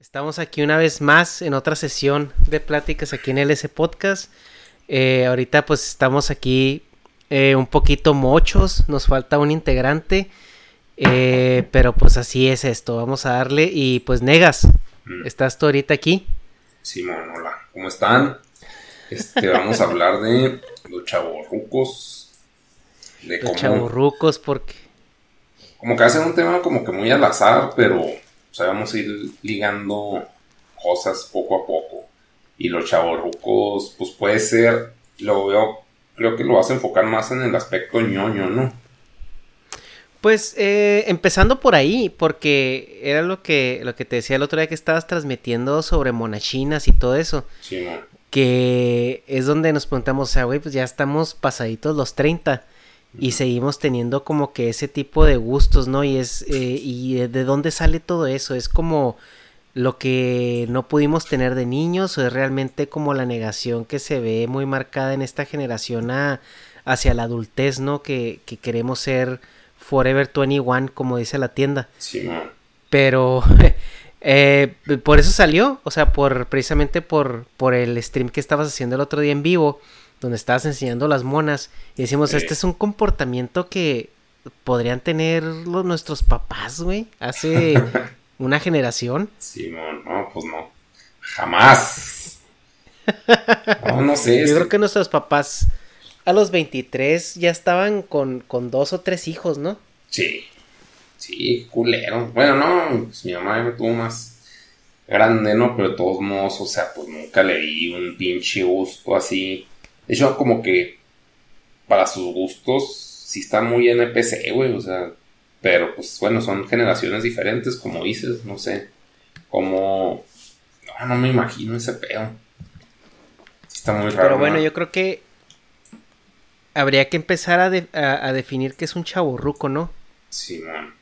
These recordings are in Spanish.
Estamos aquí una vez más en otra sesión de pláticas aquí en LS Podcast. Eh, ahorita pues estamos aquí eh, un poquito mochos, nos falta un integrante, eh, pero pues así es esto, vamos a darle y pues Negas, Mm. ¿estás tú ahorita aquí? Simón, hola, ¿cómo están? Este, vamos a hablar de los chavorrucos, de Los cómo, chavorrucos, porque... como que hacen un tema como que muy al azar, pero o sea, vamos a ir ligando cosas poco a poco. Y los chavorrucos, pues puede ser, lo veo, creo que lo vas a enfocar más en el aspecto ñoño, ¿no? Pues eh, empezando por ahí, porque era lo que, lo que te decía el otro día que estabas transmitiendo sobre monachinas y todo eso. Simón. que es donde nos preguntamos, o sea, güey, pues ya estamos pasaditos los 30 y seguimos teniendo como que ese tipo de gustos, ¿no? Y es, eh, y de- de dónde sale todo eso, es como lo que no pudimos tener de niños o es realmente como la negación que se ve muy marcada en esta generación a- hacia la adultez, ¿no? Que, que queremos ser Forever 21, como dice la tienda. Simón. Pero eh, por eso salió, o sea, por precisamente por, por el stream que estabas haciendo el otro día en vivo, donde estabas enseñando las monas, y decimos, Sí. este es un comportamiento que podrían tener los- nuestros papás, güey, hace una generación. Simón, no, pues no. Jamás. No, no sé. Yo creo que nuestros papás a los 23 ya estaban con, con dos o tres hijos, ¿no? Sí, sí, culero. Bueno, no, pues mi mamá me tuvo más grande, ¿no? Pero de todos modos, o sea, pues nunca le di un pinche gusto así. De hecho, como que para sus gustos sí está muy NPC, güey, o sea, pero pues bueno, son generaciones diferentes, como dices, no sé. Como... No, no me imagino ese pedo. Sí está muy raro. Pero bueno, ¿no? yo creo que habría que empezar a, de- a- a definir qué es un chaborruco, ¿no? Simón.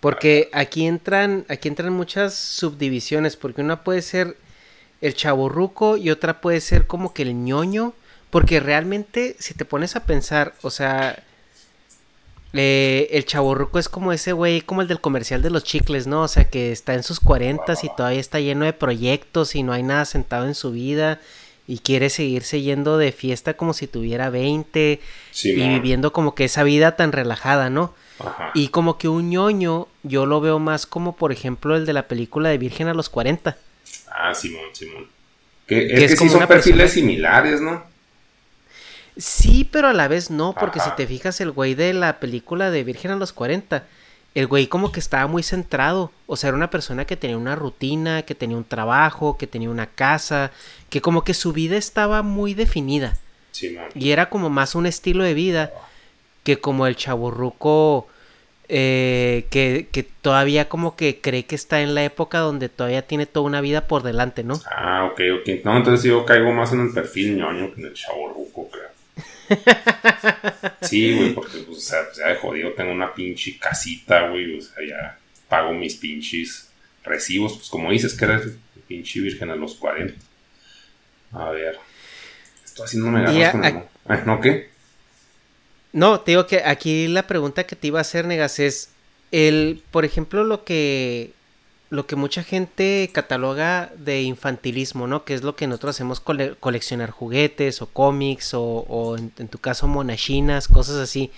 Porque aquí entran, aquí entran muchas subdivisiones, porque una puede ser el chaborruco y otra puede ser como que el ñoño, porque realmente si te pones a pensar, o sea, eh, el chaborruco es como ese güey, como el del comercial de los chicles, ¿no? O sea, que está en sus cuarentas y todavía está lleno de proyectos y no hay nada sentado en su vida y quiere seguirse yendo de fiesta como si tuviera 20 y Simón. viviendo como que esa vida tan relajada, ¿no? Ajá. Y como que un ñoño, yo lo veo más como, por ejemplo, el de la película de Virgen a los 40. Ah, Simón, Simón. Que, Que es es que sí son perfiles persona- similares, ¿no? Sí, pero a la vez no, porque Ajá. si te fijas, el güey de la película de Virgen a los 40, el güey como que estaba muy centrado. O sea, era una persona que tenía una rutina, que tenía un trabajo, que tenía una casa, que como que su vida estaba muy definida. Simón. Y era como más un estilo de vida que como el chaburruco eh, que, que todavía como que cree que está en la época donde todavía tiene toda una vida por delante, ¿no? Ah, ok, ok. No, entonces yo caigo más en el perfil ñoño que en el chaborruco, creo. Sí, güey, porque, pues, o sea, ya de jodido tengo una pinche casita, güey, o sea, ya pago mis pinches recibos, pues como dices que eres pinche virgen a los 40. A ver. Estoy haciéndome Y ganas con el... Eh, ¿No qué? No, te digo que aquí la pregunta que te iba a hacer, Negas, es el, por ejemplo, lo que lo que mucha gente cataloga de infantilismo, ¿no? Que es lo que nosotros hacemos cole- coleccionar juguetes o cómics o, o en, en tu caso monachinas, cosas así.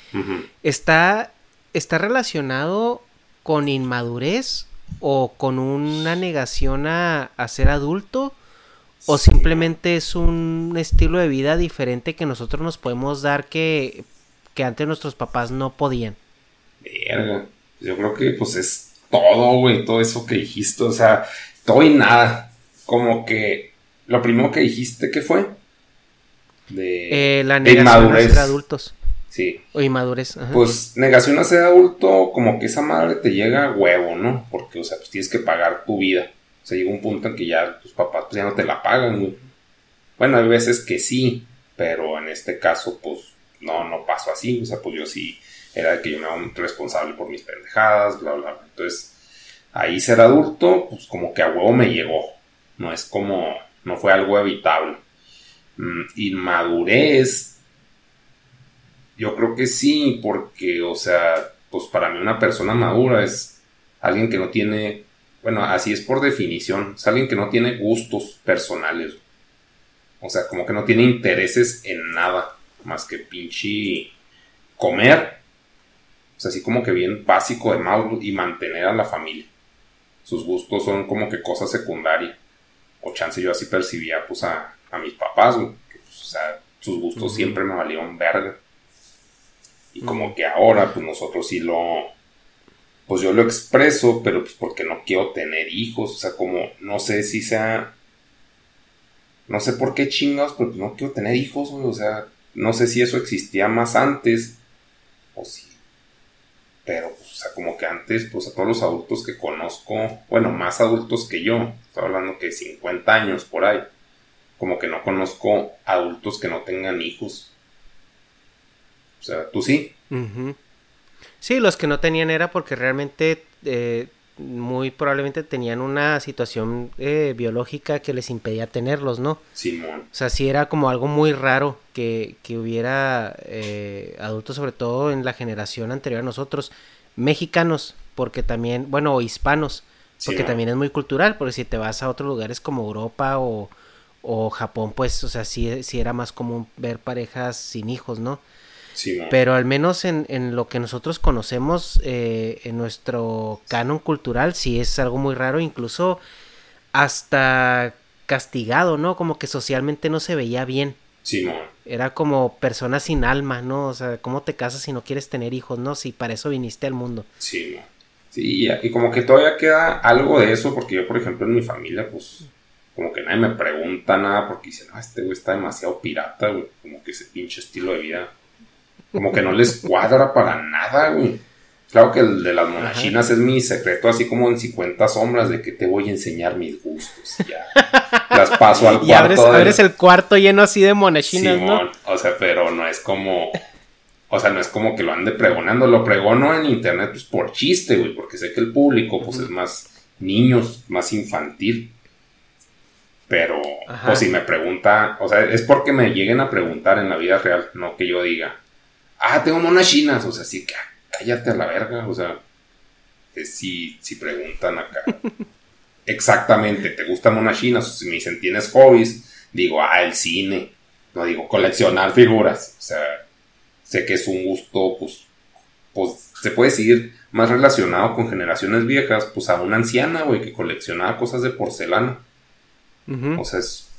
¿Está, ¿Está relacionado con inmadurez o con una negación a, a ser adulto? ¿O Sí. simplemente es un estilo de vida diferente que nosotros nos podemos dar que, que antes nuestros papás no podían? Verga. Yo creo que pues es todo, güey, todo eso que dijiste, o sea, todo y nada. Como que lo primero que dijiste, ¿qué fue? De... Eh, la de negación a inmadurez. ser adultos. Sí. O inmadurez. ajá. Pues negación a ser adulto, como que esa madre te llega a huevo, ¿no? Porque, o sea, pues tienes que pagar tu vida. O sea, llega un punto en que ya tus papás pues ya no te la pagan, güey. Bueno, hay veces que sí, pero en este caso, pues, no, no pasó así. O sea, pues yo sí era de que yo me hago responsable por mis pendejadas, bla, bla, bla. Entonces, ahí ser adulto, pues como que a huevo me llegó. No es como, no fue algo evitable. Mm, inmadurez, yo creo que sí, porque, o sea, pues para mí una persona madura es alguien que no tiene bueno, así es por definición, es alguien que no tiene gustos personales. O sea, como que no tiene intereses en nada, más que pinche comer. O sea, así como que bien básico de mal y mantener a la familia. Sus gustos son como que cosas secundarias. O chance yo así percibía pues a, a mis papás, güey. Pues, o sea, sus gustos siempre me valieron verga. Y como que ahora, pues nosotros sí lo. Pues yo lo expreso, pero pues porque no quiero tener hijos. O sea, como no sé si sea. No sé por qué chingados, pero pues no quiero tener hijos, güey. O sea, no sé si eso existía más antes. O si. Pero, pues, o sea, como que antes, pues a todos los adultos que conozco, bueno, más adultos que yo, estoy hablando que 50 años por ahí, como que no conozco adultos que no tengan hijos. O sea, tú sí. Sí, los que no tenían era porque realmente eh, muy probablemente tenían una situación eh, biológica que les impedía tenerlos, ¿no? Simón. O sea, sí era como algo muy raro que, que hubiera eh, adultos, sobre todo en la generación anterior a nosotros, mexicanos, porque también, bueno, o hispanos, porque también es muy cultural, porque si te vas a otros lugares como Europa o, o Japón, pues, o sea, sí, sí era más común ver parejas sin hijos, ¿no? Pero al menos en, en, lo que nosotros conocemos, eh, en nuestro canon cultural, sí es algo muy raro, incluso hasta castigado, ¿no? Como que socialmente no se veía bien. Sí, Era como persona sin alma, ¿no? O sea, ¿cómo te casas si no quieres tener hijos, no? Si para eso viniste al mundo. Sí, Sí, y como que todavía queda algo de eso, porque yo, por ejemplo, en mi familia, pues, como que nadie me pregunta nada, porque dicen, no, este güey está demasiado pirata, güey, como que ese pinche estilo de vida como que no les cuadra para nada, güey. Claro que el de las monachinas es mi secreto, así como en 50 sombras, de que te voy a enseñar mis gustos. Ya. Las paso al cuarto. Y abres, el cuarto lleno así de monachinas, ¿no? O sea, pero no es como. O sea, no es como que lo ande pregonando. Lo pregono en internet, pues por chiste, güey, porque sé que el público, pues es más niños, más infantil. Pero, pues si me pregunta, o sea, es porque me lleguen a preguntar en la vida real, no que yo diga, ah, tengo monas chinas, o sea, sí, cállate a la verga, o sea, si, si preguntan acá, exactamente, ¿te gustan monas chinas? O si me dicen, ¿tienes hobbies? Digo, ah, el cine, no digo, coleccionar figuras, o sea, sé que es un gusto, pues, pues, se puede decir más relacionado con generaciones viejas, pues a una anciana, güey, que coleccionaba cosas de porcelana. O sea, es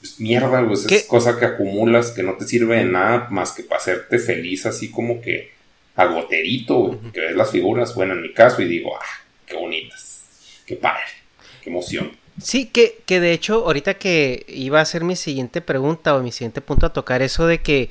pues, mierda, pues es cosa que acumulas que no te sirve de nada más que para hacerte feliz, así como que agoterito, güey, que ves las figuras, bueno, en mi caso, y digo, ah, qué bonitas, qué padre, qué emoción. Sí, que, que de hecho, ahorita que iba a ser mi siguiente pregunta o mi siguiente punto a tocar, eso de que,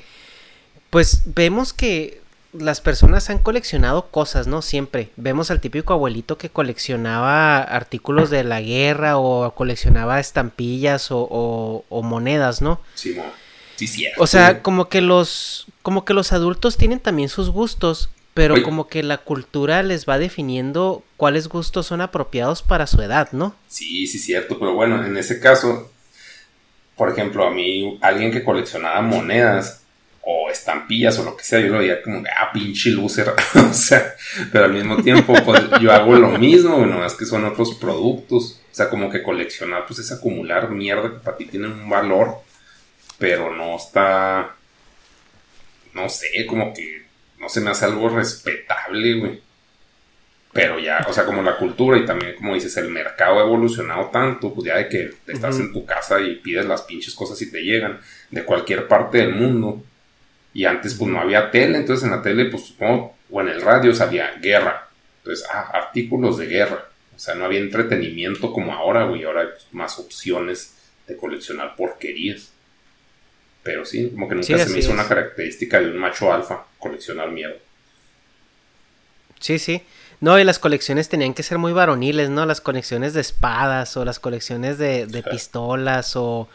pues vemos que las personas han coleccionado cosas, ¿no? Siempre. Vemos al típico abuelito que coleccionaba artículos de la guerra o coleccionaba estampillas o, monedas, ¿no? Sí, sí, cierto. O sea, como que los, como que los adultos tienen también sus gustos, pero como que la cultura les va definiendo cuáles gustos son apropiados para su edad, ¿no? Sí, sí, cierto. Pero bueno, en ese caso, por ejemplo, a mí, alguien que coleccionaba monedas, o estampillas o lo que sea, yo lo veía como, ah, pinche loser, o sea, pero al mismo tiempo, pues yo hago lo mismo, bueno, es que son otros productos, o sea, como que coleccionar, pues es acumular mierda que para ti tiene un valor, pero no está, no sé, como que no se me hace algo respetable, güey. Pero ya, o sea, como la cultura y también, como dices, el mercado ha evolucionado tanto, pues ya de que estás en tu casa y pides las pinches cosas y te llegan de cualquier parte del mundo y antes pues no había tele, entonces en la tele pues supongo, o en el radio salía guerra. Entonces, ah, artículos de guerra. O sea, no había entretenimiento como ahora, güey. Ahora hay pues, más opciones de coleccionar porquerías. Pero sí, como que nunca se me hizo una característica de un macho alfa, coleccionar miedo. Sí, sí. No, y las colecciones tenían que ser muy varoniles, ¿no? Las colecciones de espadas o las colecciones de, de pistolas o,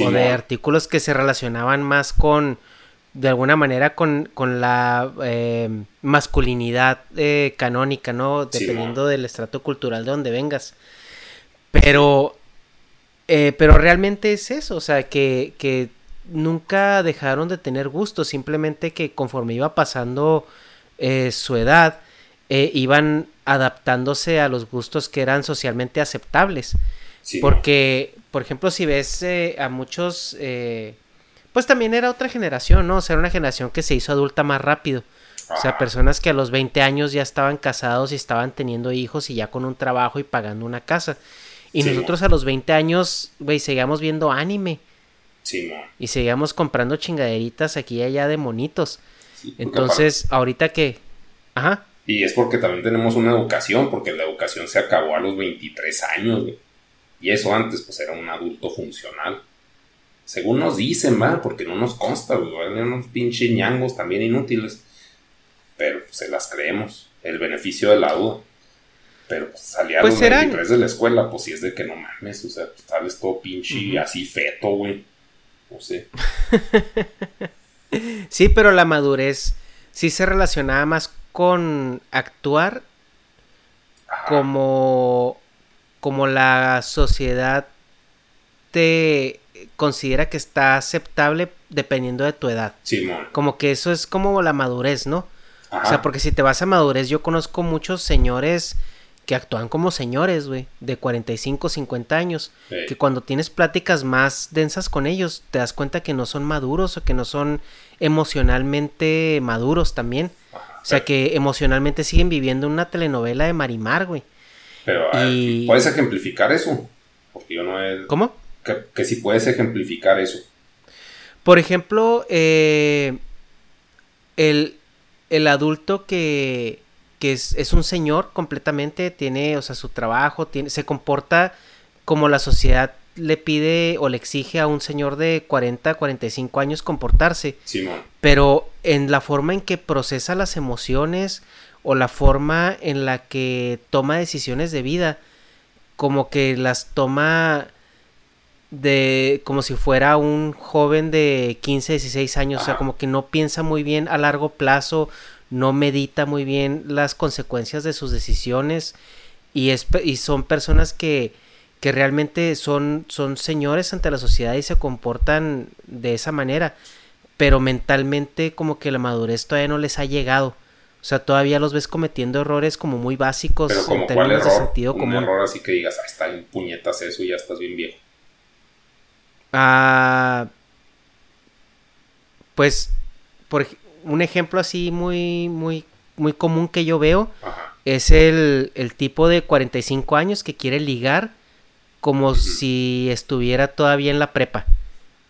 o de artículos que se relacionaban más con, de alguna manera con, la eh, masculinidad eh, canónica, ¿no? Dependiendo del estrato cultural de donde vengas. Pero, eh, pero realmente es eso, o sea, que, que nunca dejaron de tener gusto, simplemente que conforme iba pasando su edad, iban adaptándose a los gustos que eran socialmente aceptables. Porque, por ejemplo, si ves a muchos, pues también era otra generación, ¿no? O sea, era una generación que se hizo adulta más rápido. O sea, personas que a los 20 años ya estaban casados y estaban teniendo hijos y ya con un trabajo y pagando una casa. Y nosotros a los 20 años, güey, seguíamos viendo anime. Sí, Y seguíamos comprando chingaderitas aquí y allá de monitos. Entonces, ahorita que... Ajá. Y es porque también tenemos una educación, porque la educación se acabó a los 23 años, güey. Y eso antes, pues era un adulto funcional. Según nos dicen, va, porque no nos consta, güey. Eran unos pinches ñangos también inútiles. Pero pues, se las creemos. El beneficio de la duda. Pero pues salía a pues los 23 de la escuela, pues si es de que no mames, o sea, pues sales todo pinche así feto, güey. No sé. sí, pero la madurez sí se relacionaba más con actuar como como la sociedad te considera que está aceptable dependiendo de tu edad. Sí, como que eso es como la madurez, ¿no? O sea, porque si te vas a madurez, yo conozco muchos señores que actúan como señores, güey, de 45, 50 años, que cuando tienes pláticas más densas con ellos, te das cuenta que no son maduros o que no son emocionalmente maduros también. o sea, que emocionalmente siguen viviendo una telenovela de Marimar, güey. Pero, ¿puedes ejemplificar eso? Porque yo no he... ¿Cómo? Que, si puedes ejemplificar eso. Por ejemplo, eh, el, el adulto que que es, un señor completamente, tiene, o sea, su trabajo, tiene, se comporta como la sociedad le pide o le exige a un señor de 40, 45 años comportarse. Sí, pero en la forma en que procesa las emociones o la forma en la que toma decisiones de vida, como que las toma de como si fuera un joven de 15, 16 años, o sea, como que no piensa muy bien a largo plazo no medita muy bien las consecuencias de sus decisiones y, es, y son personas que, que realmente son, son señores ante la sociedad y se comportan de esa manera, pero mentalmente como que la madurez todavía no les ha llegado. O sea, todavía los ves cometiendo errores como muy básicos en términos de sentido Un error así que digas, ah, está en puñetas eso y ya estás bien viejo. Ah, pues, por, un ejemplo así muy, muy, muy común que yo veo es el, tipo de 45 años que quiere ligar como si estuviera todavía en la prepa.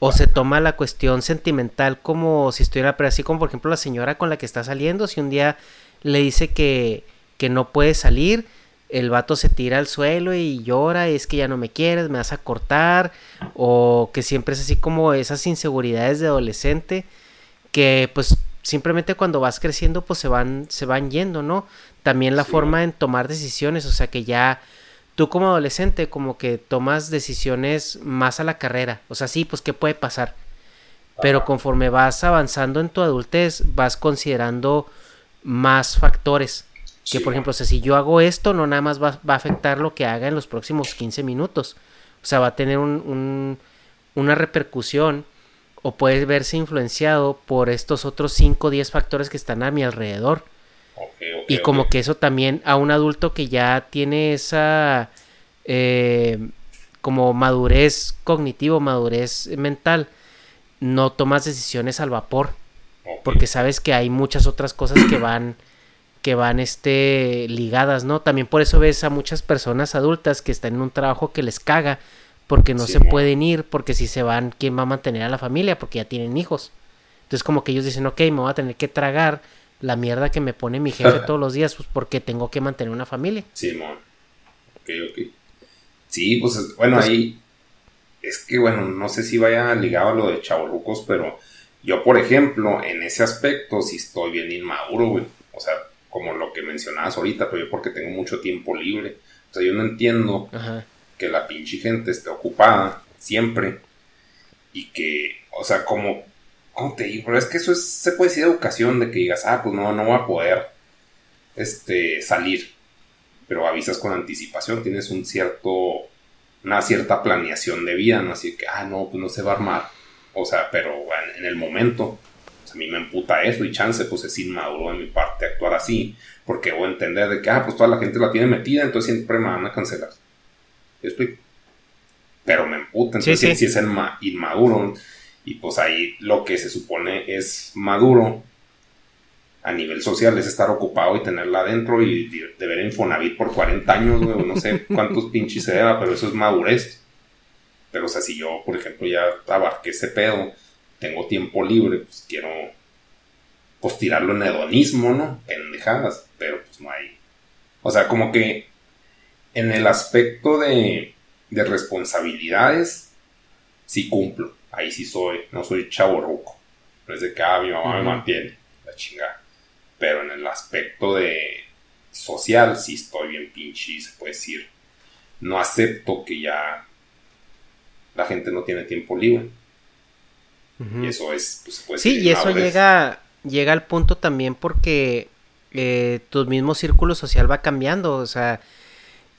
O se toma la cuestión sentimental como si estuviera, pero así como por ejemplo la señora con la que está saliendo, si un día le dice que, que no puede salir, el vato se tira al suelo y llora, es que ya no me quieres, me vas a cortar, o que siempre es así como esas inseguridades de adolescente, que pues simplemente cuando vas creciendo pues se van, se van yendo, ¿no? También la forma en tomar decisiones, o sea que ya tú como adolescente como que tomas decisiones más a la carrera, o sea, sí, pues qué puede pasar. Pero conforme vas avanzando en tu adultez, vas considerando más factores. Que por ejemplo, o sea, si yo hago esto, no nada más va, va, a afectar lo que haga en los próximos 15 minutos. O sea, va a tener un, un, una repercusión o puede verse influenciado por estos otros 5 o 10 factores que están a mi alrededor. y como que eso también a un adulto que ya tiene esa eh, como madurez cognitivo, madurez mental, no tomas decisiones al vapor. Porque sabes que hay muchas otras cosas que van que van este ligadas, ¿no? También por eso ves a muchas personas adultas que están en un trabajo que les caga porque no se pueden ir, porque si se van, ¿quién va a mantener a la familia? Porque ya tienen hijos. Entonces como que ellos dicen, ok, me voy a tener que tragar la mierda que me pone mi jefe todos los días, pues porque tengo que mantener una familia. Sí, mon. Ok, ok. Sí, pues bueno, pues ahí es que bueno, no sé si vaya ligado a lo de chavorrucos, pero yo, por ejemplo, en ese aspecto sí estoy bien inmaduro, güey. O sea, como lo que mencionabas ahorita, pero yo porque tengo mucho tiempo libre. O sea, yo no entiendo Ajá que la pinche gente esté ocupada siempre y que, o sea, como, ¿cómo te digo? Pero es que eso es, se puede decir educación de que digas, ah, pues no, no voy a poder este, salir, pero avisas con anticipación, tienes un cierto, una cierta planeación de vida, ¿no? Así que, ah, no, pues no se va a armar, o sea, pero en, el momento, a mí me emputa eso y chance, pues es inmaduro de mi parte actuar así, Porque voy a entender de que, ah, pues toda la gente la tiene metida, entonces siempre me van a cancelar. ¿Yo explico? Pero me emputa, entonces si es el inmaduro. Y pues ahí lo que se supone es maduro a nivel social es estar ocupado y tenerla adentro y de ver Infonavit por 40 años, güey, no sé cuántos pinches se deba, pero eso es madurez. Pero, o sea, si yo, por ejemplo, ya abarqué ese pedo, tengo tiempo libre, pues quiero, pues tirarlo en hedonismo, ¿no? Pendejadas, pero pues no hay. O sea, como que en el aspecto de, de responsabilidades, sí cumplo. Ahí sí soy, no soy chavo roco. No es de que, ah, mi mamá me mantiene, la chingada. Pero en el aspecto de social, sí estoy bien pinche, se puede decir. No acepto que ya la gente no tiene tiempo libre. Y eso es, pues, puede Sí, y eso llega, llega al punto también porque eh, tu mismo círculo social va cambiando. O sea,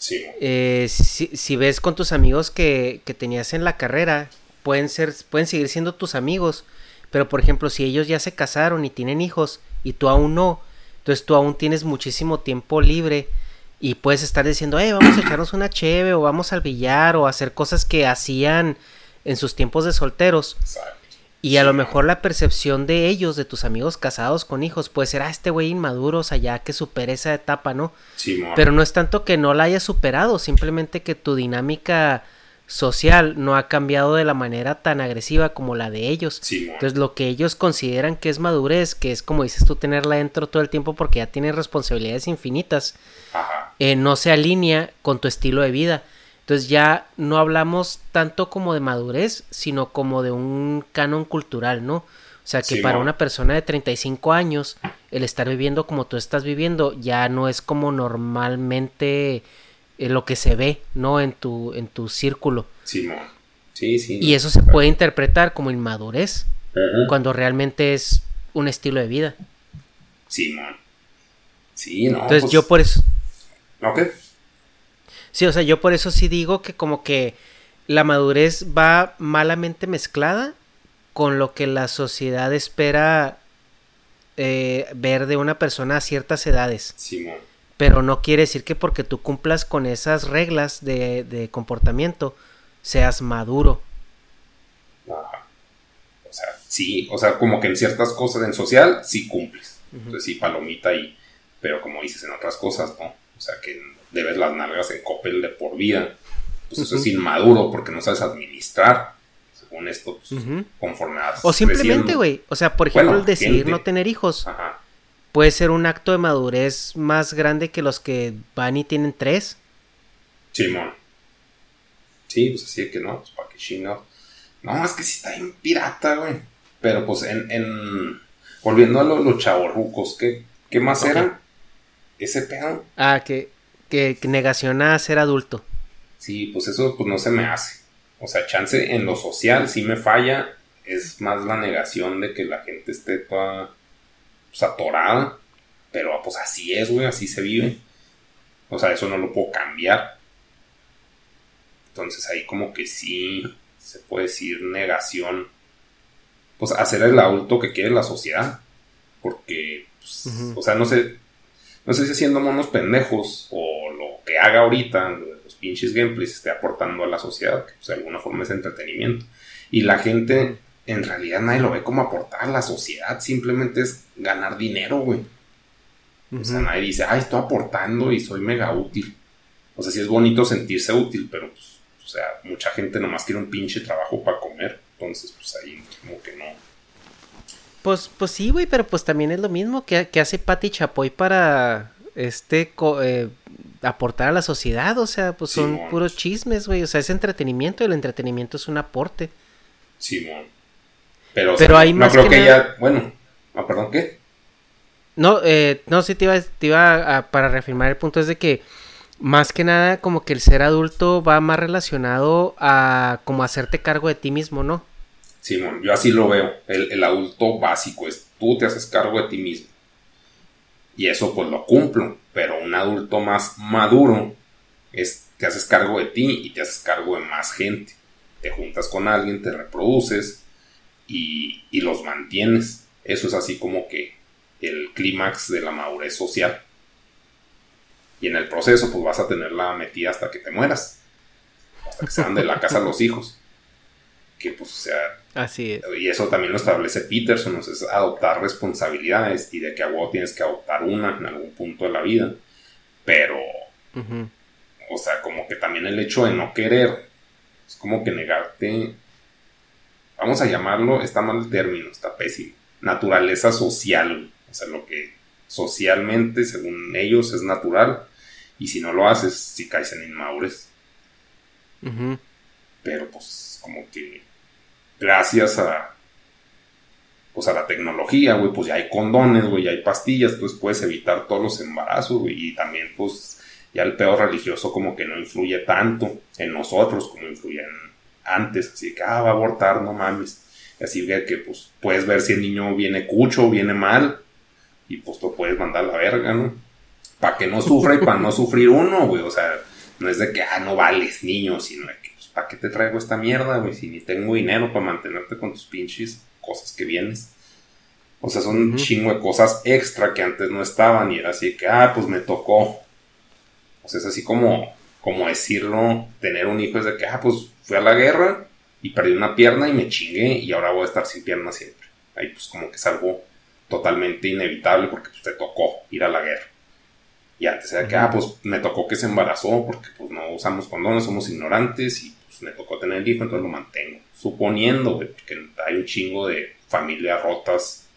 eh, si, ves con tus amigos que, que, tenías en la carrera, pueden, ser, pueden seguir siendo tus amigos. Pero, por ejemplo, si ellos ya se casaron y tienen hijos, y tú aún no. Entonces tú aún tienes muchísimo tiempo libre y puedes estar diciendo, hey, vamos a echarnos una cheve o vamos al billar o hacer cosas que hacían en sus tiempos de solteros. Y a lo mejor la percepción de ellos, de tus amigos casados con hijos, puede ser, ah, este güey inmaduro, o sea, ya que supere esa etapa, ¿no? Sí, Pero no es tanto que no la hayas superado, simplemente que tu dinámica social no ha cambiado de la manera tan agresiva como la de ellos. Entonces lo que ellos consideran que es madurez, que es como dices tú tenerla dentro todo el tiempo porque ya tienes responsabilidades infinitas, eh, no se alinea con tu estilo de vida. Entonces ya no hablamos tanto como de madurez, sino como de un canon cultural, ¿no? O sea que para una persona de 35 años, el estar viviendo como tú estás viviendo ya no es como normalmente eh, lo que se ve, ¿no? En tu, en tu círculo. Sí, sí, sí. Y eso se puede interpretar como inmadurez, cuando realmente es un estilo de vida. Sí, man. Sí, no. Entonces pues yo por eso... ¿Ok? Sí, o sea, yo por eso sí digo que como que la madurez va malamente mezclada con lo que la sociedad espera eh, ver de una persona a ciertas edades. Sí, pero no quiere decir que porque tú cumplas con esas reglas de, comportamiento seas maduro. Ajá. O sea, sí, o sea, como que en ciertas cosas en social sí cumples. Entonces sí, palomita ahí. Pero como dices en otras cosas, ¿no? O sea, que debes las nalgas en copel de por vida. Pues eso es inmaduro porque no sabes administrar. Según esto, pues, conforme O simplemente, güey. O sea, por ejemplo, el decidir no tener hijos. Ajá puede ser un acto de madurez más grande que los que van y tienen tres. Simón. Sí, pues así que no, pues para qué chingados. No, es que sí está bien pirata, güey. Pero pues en. en... Volviendo a los chavorrucos, ¿qué, ¿qué más era? Ese pedo. Ah, que, que, a ser adulto. Sí, pues eso pues no se me hace. O sea, chance en lo social sí me falla. Es más la negación de que la gente esté toda pues, atorada. Pero pues así es, güey, así se vive. O sea, eso no lo puedo cambiar. Entonces ahí como que sí se puede decir negación. Pues hacer el adulto que quiere la sociedad. Porque, pues, o sea, no sé, no sé si haciendo monos pendejos o lo que haga ahorita, los pinches gameplays, esté aportando a la sociedad, que pues, de alguna forma es entretenimiento. Y la gente en realidad nadie lo ve como aportar a la sociedad, simplemente es ganar dinero, güey. O sea, nadie dice, ay, estoy aportando y soy mega útil. O sea, sí es bonito sentirse útil, pero pues, o sea, mucha gente nomás quiere un pinche trabajo para comer. Entonces, pues ahí como que no. Pues, pues sí, güey, pero pues también es lo mismo que, hace Patti Chapoy para este eh, aportar a la sociedad. O sea, pues son puros chismes, güey. O sea, es entretenimiento y el entretenimiento es un aporte. Simón. Pero, Pero hay no creo que, ella, bueno, ah, perdón, ¿qué? No, eh, no, sí te iba, te iba a, para reafirmar el punto es de que más que nada como que el ser adulto va más relacionado a como hacerte cargo de ti mismo, ¿no? Simón, yo así lo veo. El, adulto básico es tú te haces cargo de ti mismo. Y eso pues lo cumplo. Pero un adulto más maduro es te haces cargo de ti y te haces cargo de más gente. Te juntas con alguien, te reproduces, y, los mantienes. Eso es así como que el clímax de la madurez social. Y en el proceso, pues vas a tenerla metida hasta que te mueras. Hasta que sean de la casa los hijos. Que pues, o sea. Así es. Y eso también lo establece Peterson, o sea, es adoptar responsabilidades y de que a vos tienes que adoptar una en algún punto de la vida. Pero. O sea, como que también el hecho de no querer es como que negarte. Vamos a llamarlo, está mal el término, está pésimo. Naturaleza social. O sea, lo que socialmente, según ellos, es natural. Y si no lo haces, si caes en inmadurez. Pero pues como que gracias a pues a la tecnología, güey, pues ya hay condones, güey, ya hay pastillas, pues puedes evitar todos los embarazos, güey, y también pues ya el peor religioso como que no influye tanto en nosotros como influyen antes, así que, ah, va a abortar, no mames. Así que, que pues puedes ver si el niño viene cucho viene mal, y pues lo puedes mandar a la verga, ¿no? Para que no sufra y para no sufrir uno, güey. O sea, no es de que, ah, no vales niño, sino de que, ¿para qué te traigo esta mierda, güey? Si ni tengo dinero para mantenerte con tus pinches cosas que vienes. O sea, son un chingo de cosas extra que antes no estaban y era así que, ah, pues me tocó. O sea, es así como, como decirlo, tener un hijo es de que, ah, pues fui a la guerra y perdí una pierna y me chingué y ahora voy a estar sin pierna siempre. Ahí pues como que es algo totalmente inevitable porque pues, te tocó ir a la guerra. Y antes era que, ah, pues me tocó que se embarazó porque pues no usamos condones, somos ignorantes y pues me tocó tener el hijo, entonces lo mantengo. Suponiendo, que hay un chingo de familias rotas,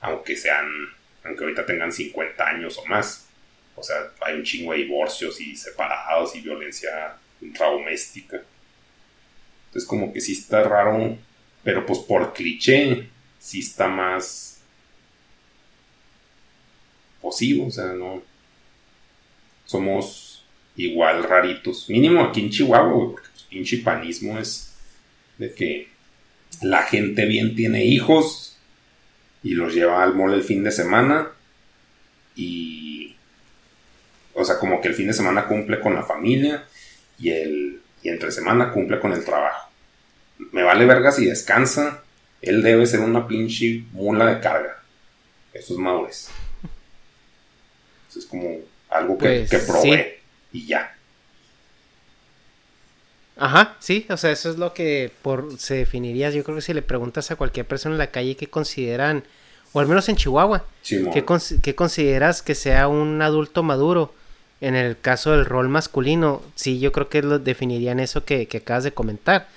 aunque sean, aunque ahorita tengan 50 años o más. O sea, hay un chingo de divorcios y separados y violencia intradoméstica. Entonces como que sí está raro, pero pues por cliché, sí está más o sea, no. Somos igual raritos. Mínimo aquí en Chihuahua, porque pinche panismo es de que la gente bien tiene hijos y los lleva al mall el fin de semana y. O sea, como que el fin de semana cumple con la familia y el. Y entre semana cumple con el trabajo. Me vale verga si descansa. Él debe ser una pinche mula de carga. Eso es Maures es como algo que, pues, probé y ya. Ajá, sí, o sea, eso es lo que por se definiría. Yo creo que si le preguntas a cualquier persona en la calle qué consideran, o al menos en Chihuahua, ¿qué, consideras que sea un adulto maduro? En el caso del rol masculino, sí, yo creo que lo definirían eso que, acabas de comentar.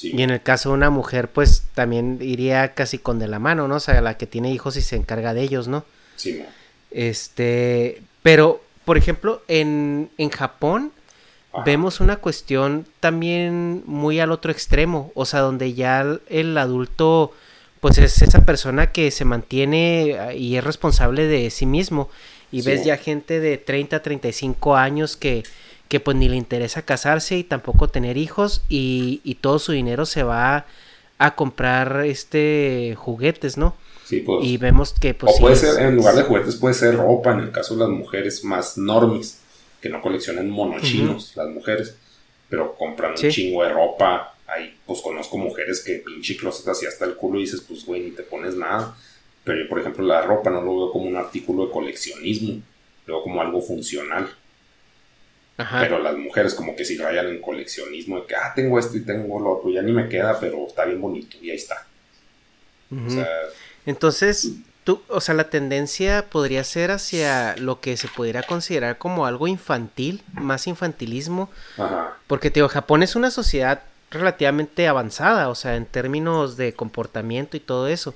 Y en el caso de una mujer, pues también iría casi con de la mano, ¿no? O sea, la que tiene hijos y se encarga de ellos, ¿no? Sí, este, pero, por ejemplo, en, en Japón vemos una cuestión también muy al otro extremo, o sea, donde ya el, adulto, pues es esa persona que se mantiene ah, y es responsable de sí mismo. Y ves ya gente de 30, 35 años que, que pues ni le interesa casarse y tampoco tener hijos y, y todo su dinero se va a comprar este juguetes, ¿no? Pues. Y vemos que pues, O puede ser, en lugar de juguetes, puede ser ropa, en el caso de las mujeres más normis, que no coleccionan monochinos, las mujeres, pero compran un chingo de ropa. Ahí, pues conozco mujeres que pinche closet así hasta el culo y dices, pues güey, ni te pones nada. Pero yo, por ejemplo, la ropa no lo veo como un artículo de coleccionismo, lo veo como algo funcional. Pero las mujeres como que si rayan en coleccionismo, de que, ah, tengo esto y tengo lo otro, ya ni me queda, pero está bien bonito y ahí está. O sea, entonces, tú, o sea, la tendencia podría ser hacia lo que se pudiera considerar como algo infantil, más infantilismo. Ajá. Porque, tío, Japón es una sociedad relativamente avanzada, o sea, en términos de comportamiento y todo eso.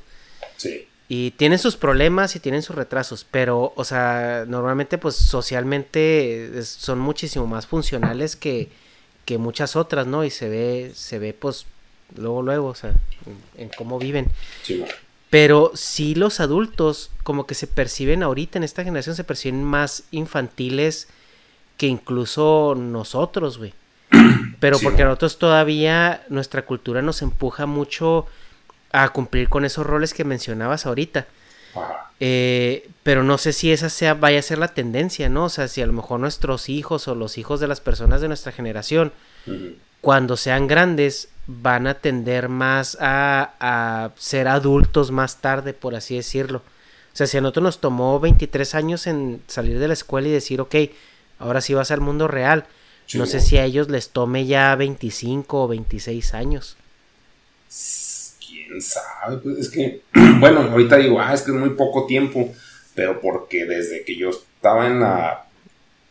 Sí. Y tienen sus problemas y tienen sus retrasos, pero, o sea, normalmente, pues, socialmente son muchísimo más funcionales que, que muchas otras, ¿no? Y se ve, se ve, pues, luego, luego, o sea, en, cómo viven. Sí, pero sí los adultos como que se perciben ahorita en esta generación se perciben más infantiles que incluso nosotros, güey. Pero porque nosotros todavía nuestra cultura nos empuja mucho a cumplir con esos roles que mencionabas ahorita. Eh, pero no sé si esa sea, vaya a ser la tendencia, ¿no? O sea, si a lo mejor nuestros hijos o los hijos de las personas de nuestra generación, cuando sean grandes, van a tender más a, ser adultos más tarde, por así decirlo. O sea, si a nosotros nos tomó 23 años en salir de la escuela y decir, ok, ahora sí vas al mundo real. no sé si a ellos les tome ya 25 o 26 años. Quién sabe, pues es que, bueno, ahorita digo, ah, es que es muy poco tiempo, pero porque desde que yo estaba en la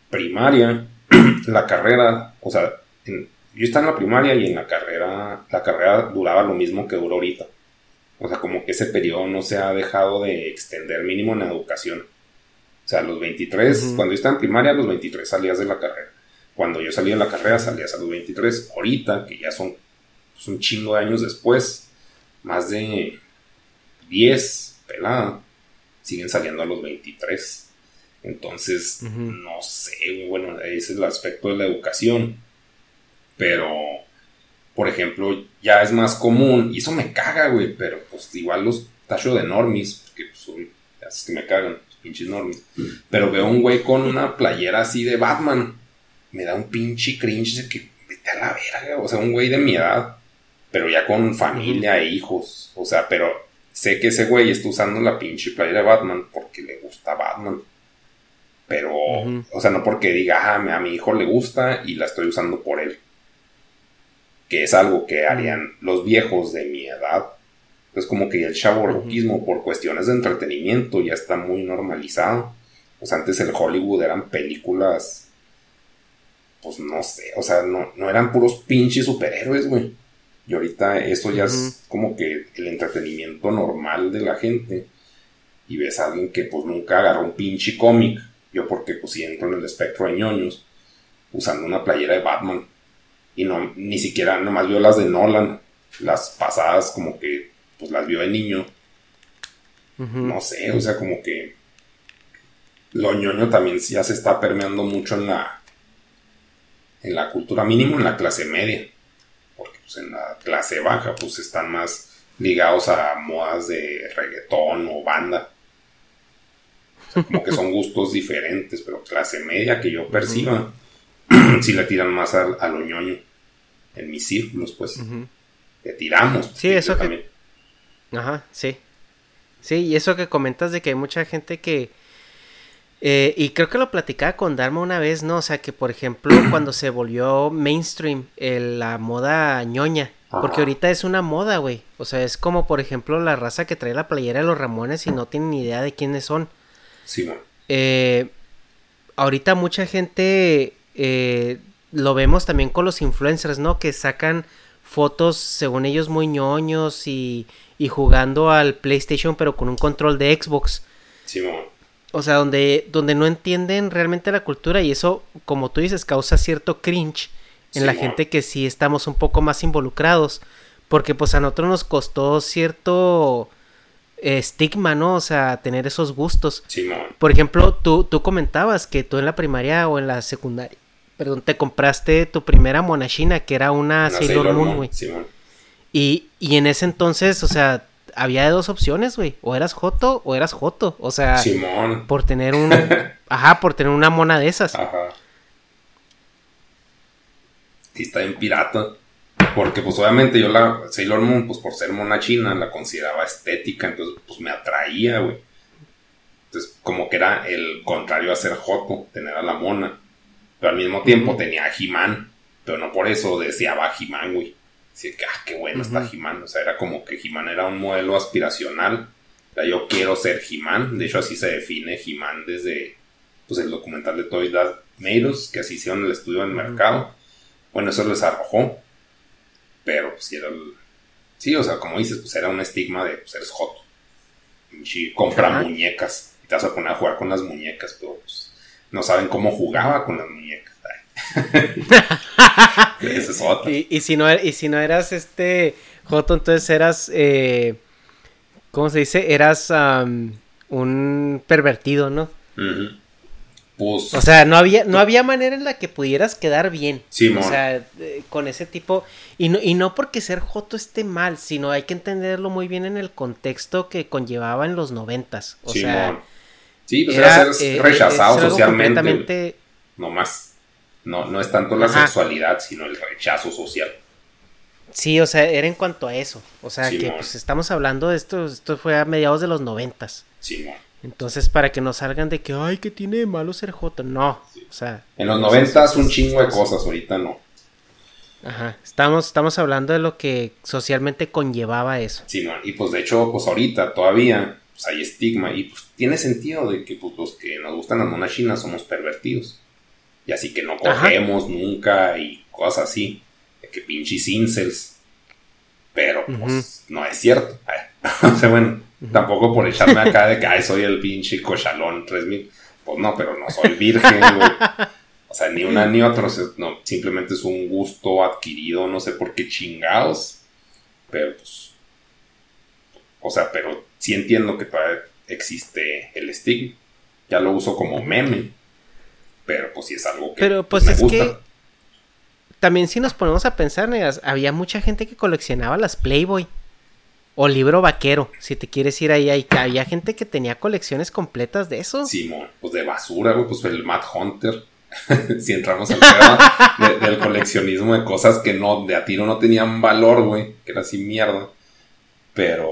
primaria, la carrera, o sea, yo estaba en la primaria y en la carrera, la carrera duraba lo mismo que dura ahorita. O sea, como que ese periodo no se ha dejado de extender mínimo en la educación. O sea, a los 23, cuando yo estaba en primaria, a los 23 salías de la carrera. Cuando yo salía de la carrera, salías a los 23. Ahorita, que ya son pues, un chingo de años después, más de 10 pelada, siguen saliendo a los 23. Entonces, no sé, bueno, ese es el aspecto de la educación. Pero, por ejemplo, ya es más común, y eso me caga, güey, pero pues igual los tacho de normis, porque pues son, es que me cagan, los pinches normis. Pero veo un güey con una playera así de Batman, me da un pinche cringe de que vete a la verga, o sea, un güey de mi edad, pero ya con familia e hijos, o sea, pero sé que ese güey está usando la pinche playera de Batman porque le gusta Batman. Pero, o sea, no porque diga, ah, a mi hijo le gusta y la estoy usando por él. Que es algo que harían los viejos de mi edad. Es como que el chavo por cuestiones de entretenimiento ya está muy normalizado. Pues antes el Hollywood eran películas, pues no sé, o sea, no, no eran puros pinches superhéroes, güey. Y ahorita eso ya es como que el entretenimiento normal de la gente. Y ves a alguien que pues nunca agarró un pinche cómic yo porque pues si entro en el espectro de ñoños, usando una playera de Batman. Y no, ni siquiera, nomás vio las de Nolan. Las pasadas como que, pues las vio de niño. No sé, o sea, como que lo ñoño también ya se está permeando mucho en la en la cultura mínimo en la clase media porque pues en la clase baja pues están más ligados a modas de reggaetón o banda como que son gustos diferentes, pero clase media que yo perciba, si le tiran más a, a, lo ñoño. En mis círculos, pues. Le tiramos. Sí, eso que... Ajá, sí. Sí, y eso que comentas de que hay mucha gente que... Eh, y creo que lo platicaba con Dharma una vez, ¿no? O sea, que por ejemplo, cuando se volvió mainstream la moda ñoña, porque ahorita es una moda, güey. O sea, es como por ejemplo la raza que trae la playera de los Ramones y no tienen ni idea de quiénes son. Eh, ahorita mucha gente eh, lo vemos también con los influencers, ¿no? Que sacan fotos, según ellos, muy ñoños y, y jugando al PlayStation, pero con un control de Xbox. O sea, donde, donde no entienden realmente la cultura y eso, como tú dices, causa cierto cringe en la gente que sí estamos un poco más involucrados. Porque pues a nosotros nos costó cierto estigma, ¿no? O sea, tener esos gustos. Por ejemplo, tú, tú comentabas que tú en la primaria o en la secundaria, perdón, te compraste tu primera monachina, que era una, Sailor, Moon, güey. Y, y en ese entonces, o sea, había dos opciones, güey. O eras Joto o eras Joto. O sea, Simón. por tener un... ajá, por tener una mona de esas. Ajá. Y está en pirata. Porque pues obviamente yo la Sailor Moon, pues por ser mona china, la consideraba estética, entonces pues me atraía, güey. Entonces como que era el contrario a ser Joto, tener a la mona. Pero al mismo tiempo tenía a he pero no por eso deseaba a He-Man, güey. Decía que, ah, qué bueno está He-Man. O sea, era como que He-Man era un modelo aspiracional. O sea, yo quiero ser He-Man. De hecho, así se define He-Man desde pues, el documental de Toy Dad Meiros, que así hicieron el estudio del mercado. Bueno, eso les arrojó. Pero pues era el... Sí, o sea, como dices, pues era un estigma de pues eres joto. Compra muñecas. Y te vas a poner a jugar con las muñecas, pero pues no saben cómo jugaba con las muñecas. Esa es otra. Y, si no, er, y si no eras este joto, entonces eras... Eh, ¿Cómo se dice? Eras un pervertido, ¿no? Pues, o sea, no había, no había manera en la que pudieras quedar bien. Sí, o sea, con ese tipo. Y no, y no porque ser Joto esté mal, sino hay que entenderlo muy bien en el contexto que conllevaba en los noventas. O sea. Sí, pues era, ser eh, rechazado socialmente. No más. No, no es tanto la sexualidad, sino el rechazo social. Sí, o sea, era en cuanto a eso. O sea, que pues estamos hablando de esto, esto fue a mediados de los noventas. Sí, Entonces, para que no salgan de que, ay, que tiene de malo ser Joto. No, o sea. En los noventas un chingo de cosas, ahorita no. Ajá, estamos, estamos hablando de lo que socialmente conllevaba eso. Sí, no, y pues de hecho, pues ahorita todavía pues, hay estigma y pues tiene sentido de que pues, los que nos gustan las monas chinas somos pervertidos. Y así que no cogemos nunca y cosas así. De que pinches incels. Pero pues no es cierto. o sea, bueno, tampoco por echarme acá de que Ay, soy el pinche cochalón 3000. Pues no, pero no soy virgen, güey. O sea, ni una ni otra. no, simplemente es un gusto adquirido, no sé por qué chingados. Pero pues. O sea, pero sí entiendo que todavía existe el estigma. Ya lo uso como meme. Pero pues sí es algo que pero, pues, me es gusta. Que también si nos ponemos a pensar, había mucha gente que coleccionaba las Playboy. O libro vaquero, si te quieres ir ahí, ahí había gente que tenía colecciones completas de eso. Sí, pues de basura, güey, pues el Mad Hunter. si entramos al tema del coleccionismo de cosas que no, de a tiro no tenían valor, güey, que era así mierda. Pero,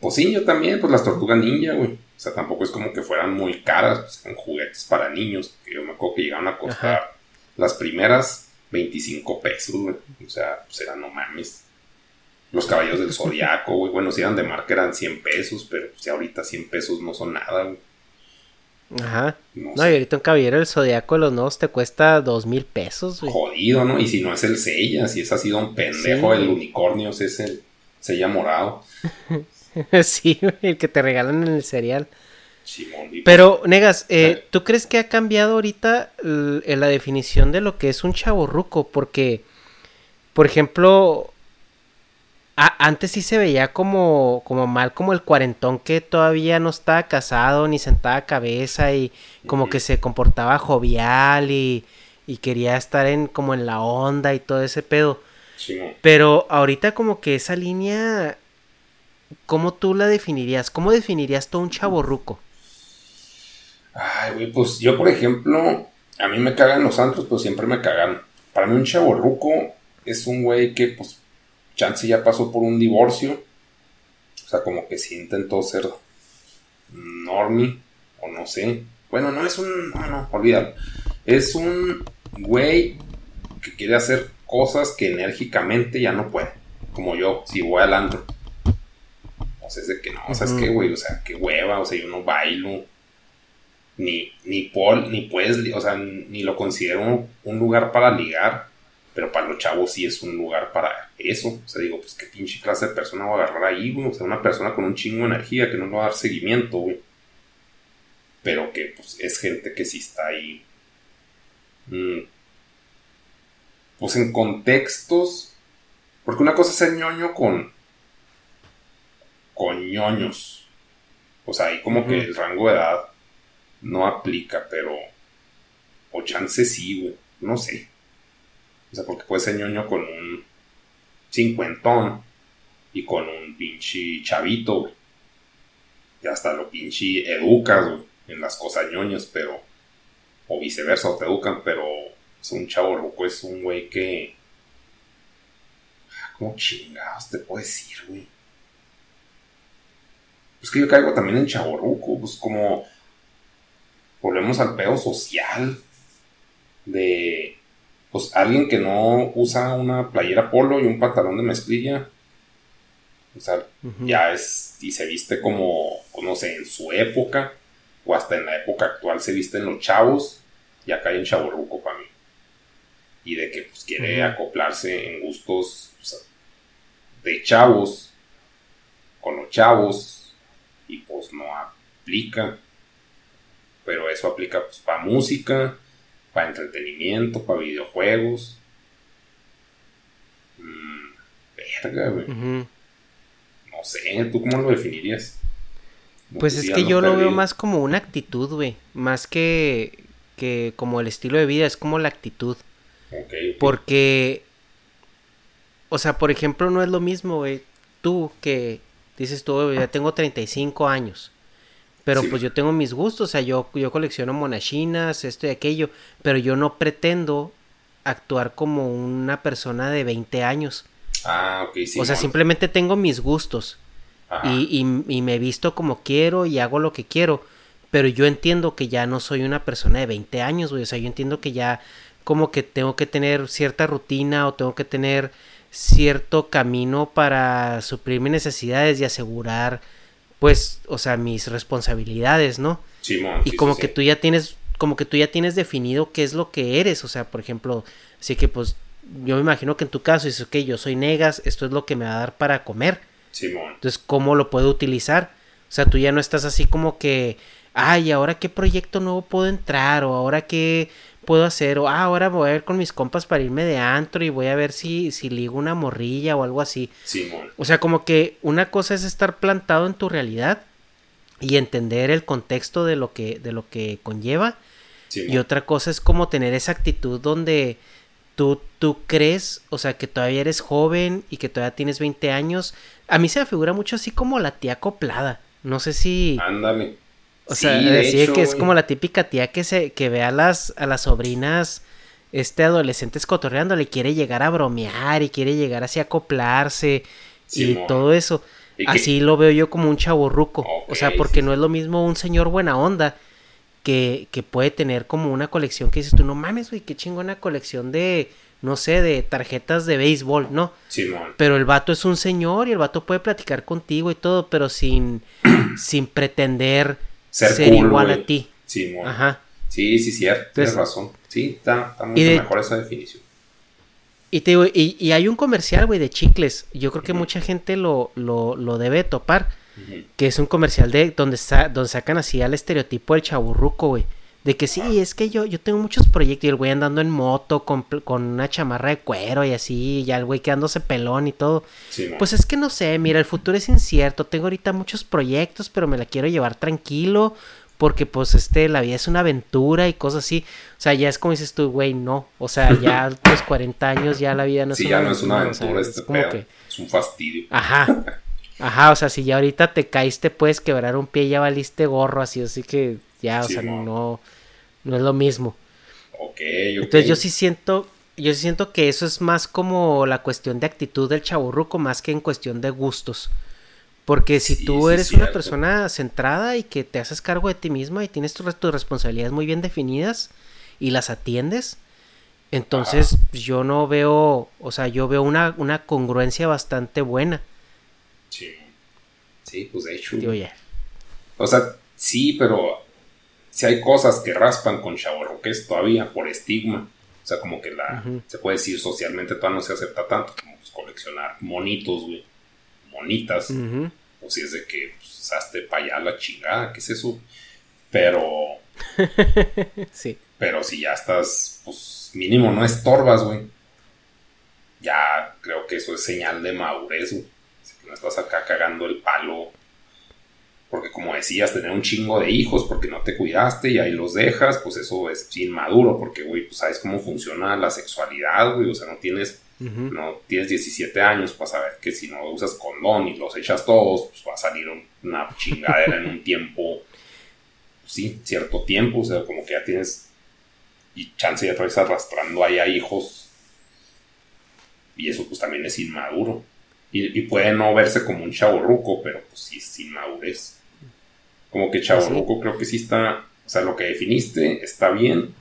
pues sí, yo también, pues las tortugas ninja, güey. O sea, tampoco es como que fueran muy caras, pues eran juguetes para niños, que yo me acuerdo que llegaban a costar las primeras 25 pesos, güey. O sea, pues eran no mames. Los caballos del zodiaco, güey. Bueno, si eran de marca eran 100 pesos, pero pues ahorita 100 pesos no son nada, güey. Ajá. No, y ahorita un caballero del zodiaco de los nuevos te cuesta dos mil pesos, güey. Jodido, ¿no? Y si no es el sella, si es así un pendejo, el unicornio es el sella morado. sí, el que te regalan en el cereal. Pero, Negas, eh, ¿tú crees que ha cambiado ahorita la definición de lo que es un chaborruco? Porque, por ejemplo, antes sí se veía como, como mal, como el cuarentón que todavía no estaba casado ni sentaba cabeza y como que se comportaba jovial y, y, quería estar en como en la onda y todo ese pedo. Pero ahorita como que esa línea, ¿cómo tú la definirías? ¿Cómo definirías todo un chaborruco? Ay, güey, pues yo por ejemplo, a mí me cagan los santos, pero siempre me cagan. Para mí un chaborruco es un güey que pues Chance ya pasó por un divorcio. O sea, como que sí intentó ser normie, o no sé. Bueno, no es un. No, no, olvídalo. Es un güey que quiere hacer cosas que enérgicamente ya no puede. Como yo, si voy al antro. O sea, es de que no, o sea, es que, güey, o sea, qué hueva, o sea, yo no bailo. Ni, ni, Paul, ni puedes, o sea, ni lo considero un lugar para ligar pero para los chavos sí es un lugar para eso. O sea, digo, pues qué pinche clase de persona va a agarrar ahí, güey. O sea, una persona con un chingo de energía que no le va a dar seguimiento, güey. Pero que, pues, es gente que sí está ahí. Mm, pues en contextos. Porque una cosa es ser ñoño con. con ñoños. O sea, ahí como que el rango de edad no aplica, pero. O chance sí, güey. No sé. O sea, porque puede ser ñoño con un cincuentón y con un pinche chavito, güey. Y hasta lo pinche educas, güey, en las cosas ñoñas, pero. O viceversa, o te educan, pero. Es un chavo loco, es un güey que. Ah, ¿Cómo chingados te puedo decir, güey? Pues que yo caigo también en chaborruco, pues como. Volvemos al pedo social. De pues alguien que no usa una playera polo y un pantalón de mezclilla, o sea, ya es, y se viste como, no sé, en su época, o hasta en la época actual se visten los chavos, ya cae en chaborruco para mí. Y de que pues quiere acoplarse en gustos de chavos, con los chavos, y pues no aplica. Pero eso aplica pues para música, para entretenimiento, para videojuegos. Mm, verga, güey. No sé, ¿tú cómo lo definirías? Pues es que yo lo veo más como una actitud, güey. Más que, que como el estilo de vida, es como la actitud. Porque, o sea, por ejemplo, no es lo mismo, güey. Tú que dices tú, ya tengo 35 años. Pero pues yo tengo mis gustos, o sea, yo, yo colecciono monachinas, esto y aquello, pero yo no pretendo actuar como una persona de 20 años. Ah, ok, sí. O sea, simplemente tengo mis gustos. y, y, me visto como quiero y hago lo que quiero. Pero yo entiendo que ya no soy una persona de 20 años, güey. O sea, yo entiendo que ya como que tengo que tener cierta rutina o tengo que tener cierto camino para suplir mis necesidades y asegurar, pues, o sea, mis responsabilidades, ¿no? Sí, y como que tú ya tienes, como que tú ya tienes definido qué es lo que eres, o sea, por ejemplo, así que pues yo me imagino que en tu caso dices, ok, yo soy negas, esto es lo que me va a dar para comer. Simón. Entonces, ¿cómo lo puedo utilizar? O sea, tú ya no estás así como que, ay, ¿ahora qué proyecto nuevo puedo entrar? O ahora qué puedo hacer? O ah, ahora voy a ver con mis compas para irme de antro y voy a ver si, si ligo una morrilla o algo así. Simón. O sea, como que una cosa es estar plantado en tu realidad y entender el contexto de lo que, de lo que conlleva. y otra cosa es como tener esa actitud donde tú, tú crees, o sea, que todavía eres joven y que todavía tienes 20 años. A mí se me figura mucho así como la tía acoplada. No sé si. Ándale. O sea, decir que es como la típica tía que se, que ve a las, a las sobrinas, este adolescentes cotorreando, le quiere llegar a bromear y quiere llegar así a acoplarse y todo eso. así lo veo yo como un chavo ruco. o sea, porque no es lo mismo un señor buena onda que, que puede tener como una colección que dices tú, no mames, güey, qué chingona colección de, no sé, de tarjetas de béisbol, ¿no? Sí, pero el vato es un señor y el vato puede platicar contigo y todo, pero sin, sin pretender ser, igual a ti. Sí, Ajá. Sí, sí, cierto, tienes razón. Sí, está, está mucho mejor esa definición. Y te digo, y, y hay un comercial, güey, de chicles. Yo creo que mucha gente lo, lo, lo debe topar que es un comercial de donde, donde sacan así al estereotipo del chaburruco, güey. De que sí, es que yo, yo tengo muchos proyectos y el güey andando en moto con, una chamarra de cuero y así, ya el güey quedándose pelón y todo. pues es que no sé, mira, el futuro es incierto. Tengo ahorita muchos proyectos, pero me la quiero llevar tranquilo porque pues este, la vida es una aventura y cosas así. O sea, ya es como dices tú, güey, no. O sea, ya a los 40 años ya la vida no es una aventura. Sí, ya no es una aventura, este es, como que... es un fastidio. Ajá. Ajá, o sea, si ya ahorita te caíste, puedes quebrar un pie y ya valiste gorro, así, así que ya, o sea, no, no es lo mismo. Ok, Entonces yo sí siento, yo sí siento que eso es más como la cuestión de actitud del chaburruco más que en cuestión de gustos. Porque si tú eres una persona centrada y que te haces cargo de ti misma y tienes tus, responsabilidades muy bien definidas y las atiendes, entonces yo no veo, o sea, yo veo una, una congruencia bastante buena. Sí. Sí, pues de hecho. O sea, sí, pero si hay cosas que raspan con es todavía por estigma. O sea, como que la. Se puede decir socialmente todavía no se acepta tanto como pues, coleccionar monitos, güey. Monitas. Pues si es de que pues, hazte para allá la chingada, ¿qué es eso? Pero. sí. Pero si ya estás, pues mínimo no estorbas, güey. Ya creo que eso es señal de madurez, güey no estás acá cagando el palo. Porque como decías, tener un chingo de hijos porque no te cuidaste y ahí los dejas, pues eso es inmaduro, porque, güey, pues sabes cómo funciona la sexualidad, güey, o sea, no tienes, no tienes 17 años para saber que si no usas condón y los echas todos, pues va a salir una chingadera en un tiempo, sí, cierto tiempo, o sea, como que ya tienes, y chance ya traes arrastrando ahí a hijos, y eso pues también es inmaduro. Y, puede no verse como un chaborruco, pero pues sí, sin madurez. Como que chaborruco creo que sí está, o sea, lo que definiste está bien,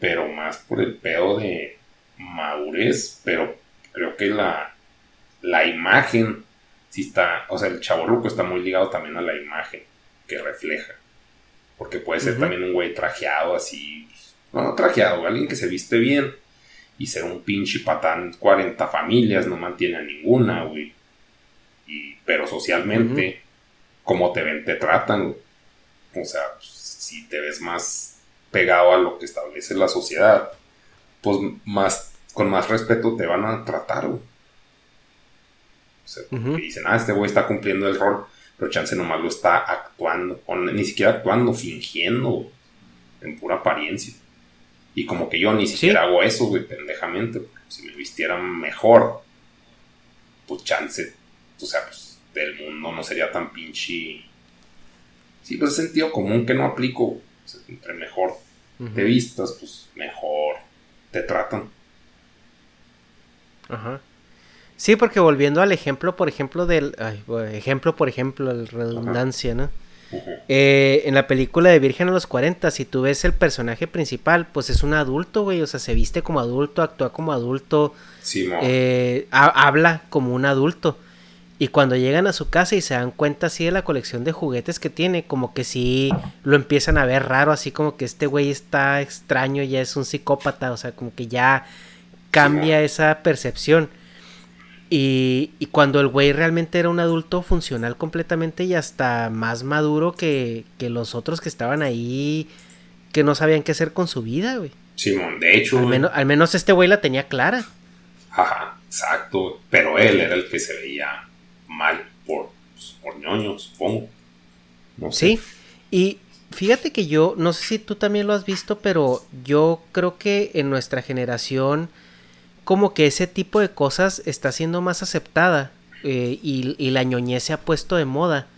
pero más por el pedo de madurez, pero creo que la, la imagen sí está, o sea, el chaborruco está muy ligado también a la imagen que refleja. Porque puede ser también un güey trajeado así, no trajeado, alguien que se viste bien, y ser un pinche patán 40 familias no mantiene a ninguna, güey. Y, pero socialmente, como te ven, te tratan. O sea, si te ves más pegado a lo que establece la sociedad, pues más, con más respeto te van a tratar, güey. O sea, dicen, ah, este güey está cumpliendo el rol, pero chance nomás lo está actuando, o ni siquiera actuando, fingiendo, en pura apariencia. Y como que yo ni siquiera hago eso, güey, pendejamente. Si me vistiera mejor, pues chance, o sea, pues del mundo no sería tan pinche. Sí, pues es sentido común que no aplico. O sea, entre mejor te vistas, pues mejor te tratan. Ajá. Sí, porque volviendo al ejemplo, por ejemplo, del. Ay, ejemplo, por ejemplo, la redundancia, ¿no? Eh, en la película de Virgen a los 40, si tú ves el personaje principal, pues es un adulto, güey. O sea, se viste como adulto, actúa como adulto. Sí, eh, habla como un adulto. Y cuando llegan a su casa y se dan cuenta así de la colección de juguetes que tiene, como que sí lo empiezan a ver raro, así como que este güey está extraño, ya es un psicópata, o sea, como que ya cambia esa percepción. Y, y, cuando el güey realmente era un adulto funcional completamente y hasta más maduro que, que, los otros que estaban ahí, que no sabían qué hacer con su vida, güey. Simón, de hecho. Al menos, al menos este güey la tenía clara. Ajá, exacto. Pero él era el que se veía mal por, pues, por ñoño, supongo. No sé. Sí, y fíjate que yo, no sé si tú también lo has visto, pero yo creo que en nuestra generación como que ese tipo de cosas está siendo más aceptada eh, y, la ñoñez se ha puesto de moda.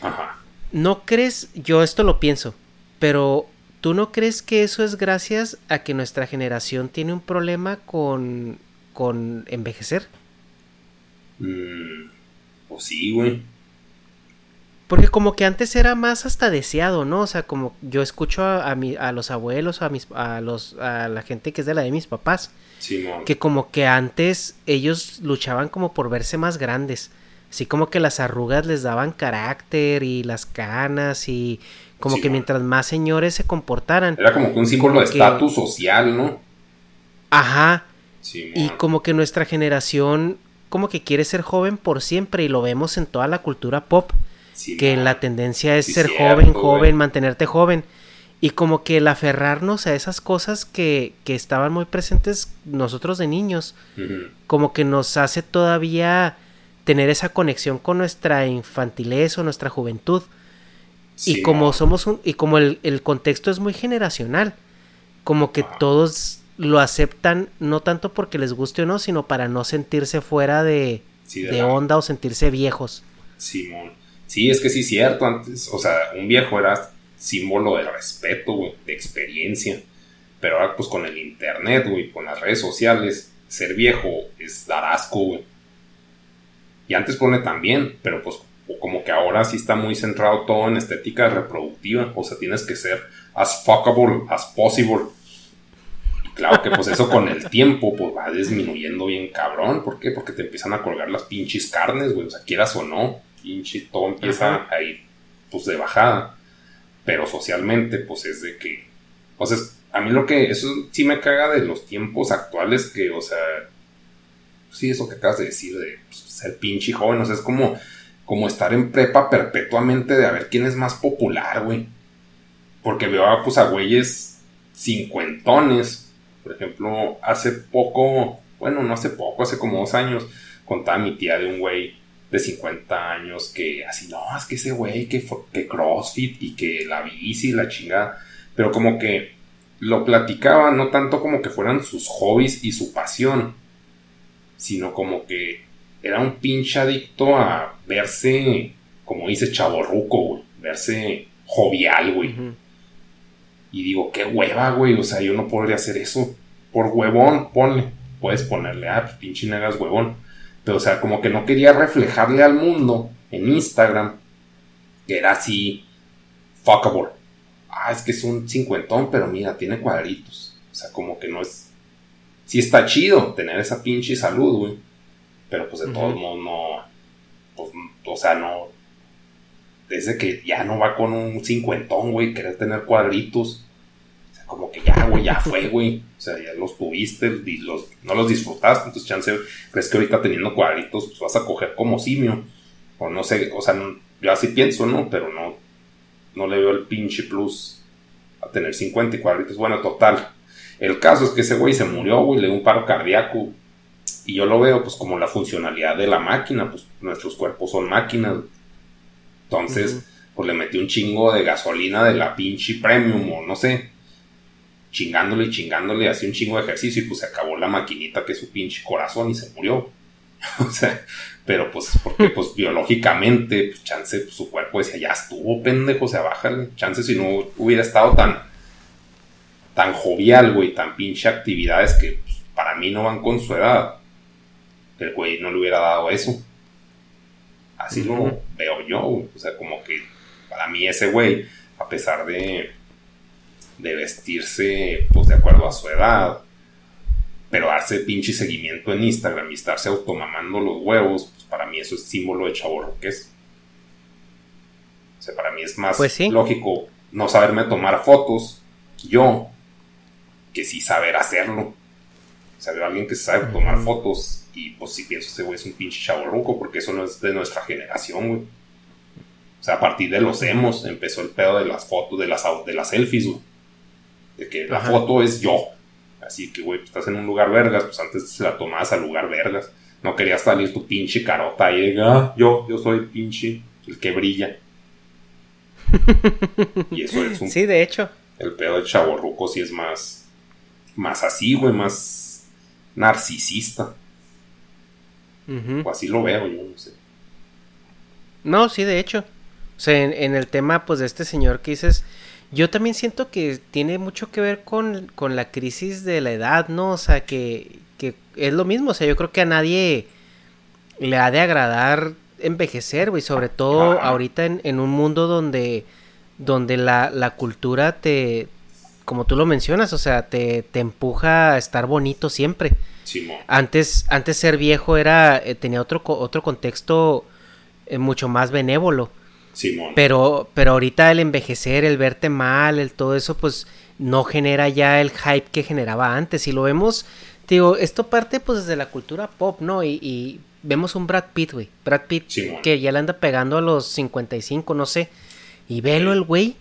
Ajá. ¿No crees? Yo esto lo pienso, pero ¿tú no crees que eso es gracias a que nuestra generación tiene un problema con, con envejecer? Mm, pues sí, güey. Porque como que antes era más hasta deseado, ¿no? O sea, como yo escucho a, a, los abuelos, a, mis, a, los, a la gente que es de la de mis papás que como que antes ellos luchaban como por verse más grandes. Así como que las arrugas les daban carácter y las canas y como que mientras más señores se comportaran. Era como que un símbolo de estatus social, ¿no? Ajá. y como que nuestra generación como que quiere ser joven por siempre y lo vemos en toda la cultura pop. que la tendencia es ser joven, joven, mantenerte joven. Y como que el aferrarnos a esas cosas que, que estaban muy presentes nosotros de niños, como que nos hace todavía tener esa conexión con nuestra infantilez o nuestra juventud. y como somos un, y como el, el, contexto es muy generacional, como que todos lo aceptan no tanto porque les guste o no, sino para no sentirse fuera de, de, onda o sentirse viejos. Simón. Sí, es que sí, cierto. Antes, o sea, un viejo era símbolo de respeto, güey, de experiencia. Pero ahora, pues con el internet, güey, con las redes sociales, ser viejo es dar asco, güey. Y antes pone también, pero pues como que ahora sí está muy centrado todo en estética reproductiva. O sea, tienes que ser as fuckable as possible. Claro que pues eso con el tiempo pues va disminuyendo bien cabrón. ¿Por qué? Porque te empiezan a colgar las pinches carnes, güey. O sea, quieras o no, pinche todo empieza a ir pues de bajada pero socialmente, pues es de que, o sea, a mí lo que, eso sí me caga de los tiempos actuales, que, o sea, sí, eso que acabas de decir, de pues, ser pinche joven, o sea, es como, como estar en prepa perpetuamente de a ver quién es más popular, güey. Porque veo pues, a güeyes cincuentones, por ejemplo, hace poco, bueno, no hace poco, hace como dos años, contaba mi tía de un güey de 50 años que así, no, es que ese güey que, que CrossFit y que la bici y la chingada, pero como que lo platicaba no tanto como que fueran sus hobbies y su pasión, sino como que era un pinche adicto a verse, como dice chaborruco, güey, verse jovial, güey. Y digo, qué hueva, güey, o sea, yo no podría hacer eso. Por huevón, ponle, puedes ponerle, ah, pues, pinche negas huevón pero, o sea, como que no quería reflejarle al mundo en Instagram que era así fuckable. Ah, es que es un cincuentón, pero mira, tiene cuadritos. O sea, como que no es. Sí está chido tener esa pinche salud, güey. Pero pues de todos modos no. Pues, o sea, no. Desde que ya no va con un cincuentón, güey, querer tener cuadritos como que ya, güey, ya fue, güey. O sea, ya los tuviste los, no los disfrutaste. Entonces, chance, crees que ahorita teniendo cuadritos, pues vas a coger como simio. O no sé, o sea, yo así pienso, ¿no? Pero no, no le veo el pinche plus a tener 50 y cuadritos. Bueno, total. El caso es que ese güey se murió, güey, le dio un paro cardíaco. Y yo lo veo, pues, como la funcionalidad de la máquina. Pues nuestros cuerpos son máquinas. Entonces, pues le metí un chingo de gasolina de la pinche premium o no sé chingándole y chingándole, hacía un chingo de ejercicio y pues se acabó la maquinita que es su pinche corazón y se murió. o sea, pero pues porque pues biológicamente, pues chance, pues, su cuerpo decía, ya estuvo pendejo, o sea, bájale. Chance si no hubiera estado tan, tan jovial, güey, tan pinche actividades que pues, para mí no van con su edad. el güey no le hubiera dado eso. Así lo veo yo, O sea, como que para mí ese güey, a pesar de, de vestirse, pues de acuerdo a su edad, pero darse pinche seguimiento en Instagram y estarse automamando los huevos, pues para mí eso es símbolo de chavo que es. O sea, para mí es más pues lógico no saberme tomar fotos, yo, que sí saber hacerlo. O sea, veo a alguien que sabe tomar fotos y pues si pienso ese güey es un pinche chavo porque eso no es de nuestra generación, güey. O sea, a partir de los emos empezó el pedo de las fotos, de las, de las selfies, güey. De que la foto es yo. Así que, güey, pues, estás en un lugar vergas, pues antes la tomabas al lugar vergas. No querías salir tu pinche carota y ah, yo, yo soy el pinche, el que brilla. y eso es un... Sí, de hecho. El pedo de chaborruco sí es más, más así, güey, más narcisista. O así lo veo yo, no sé. No, sí, de hecho. O sea, en, el tema, pues, de este señor que dices, yo también siento que tiene mucho que ver con, la crisis de la edad, ¿no? O sea, que, que, es lo mismo, o sea, yo creo que a nadie le ha de agradar envejecer, güey, sobre todo ahorita en, en, un mundo donde, donde la, la cultura te, como tú lo mencionas, o sea, te, te empuja a estar bonito siempre. Antes, antes ser viejo era, eh, tenía otro, otro contexto eh, mucho más benévolo. Pero, pero ahorita el envejecer, el verte mal, el todo eso, pues no genera ya el hype que generaba antes. Y lo vemos, digo, esto parte pues desde la cultura pop, ¿no? Y, vemos un Brad Pitt, güey. Brad Pitt que ya le anda pegando a los 55, no sé. Y velo el güey.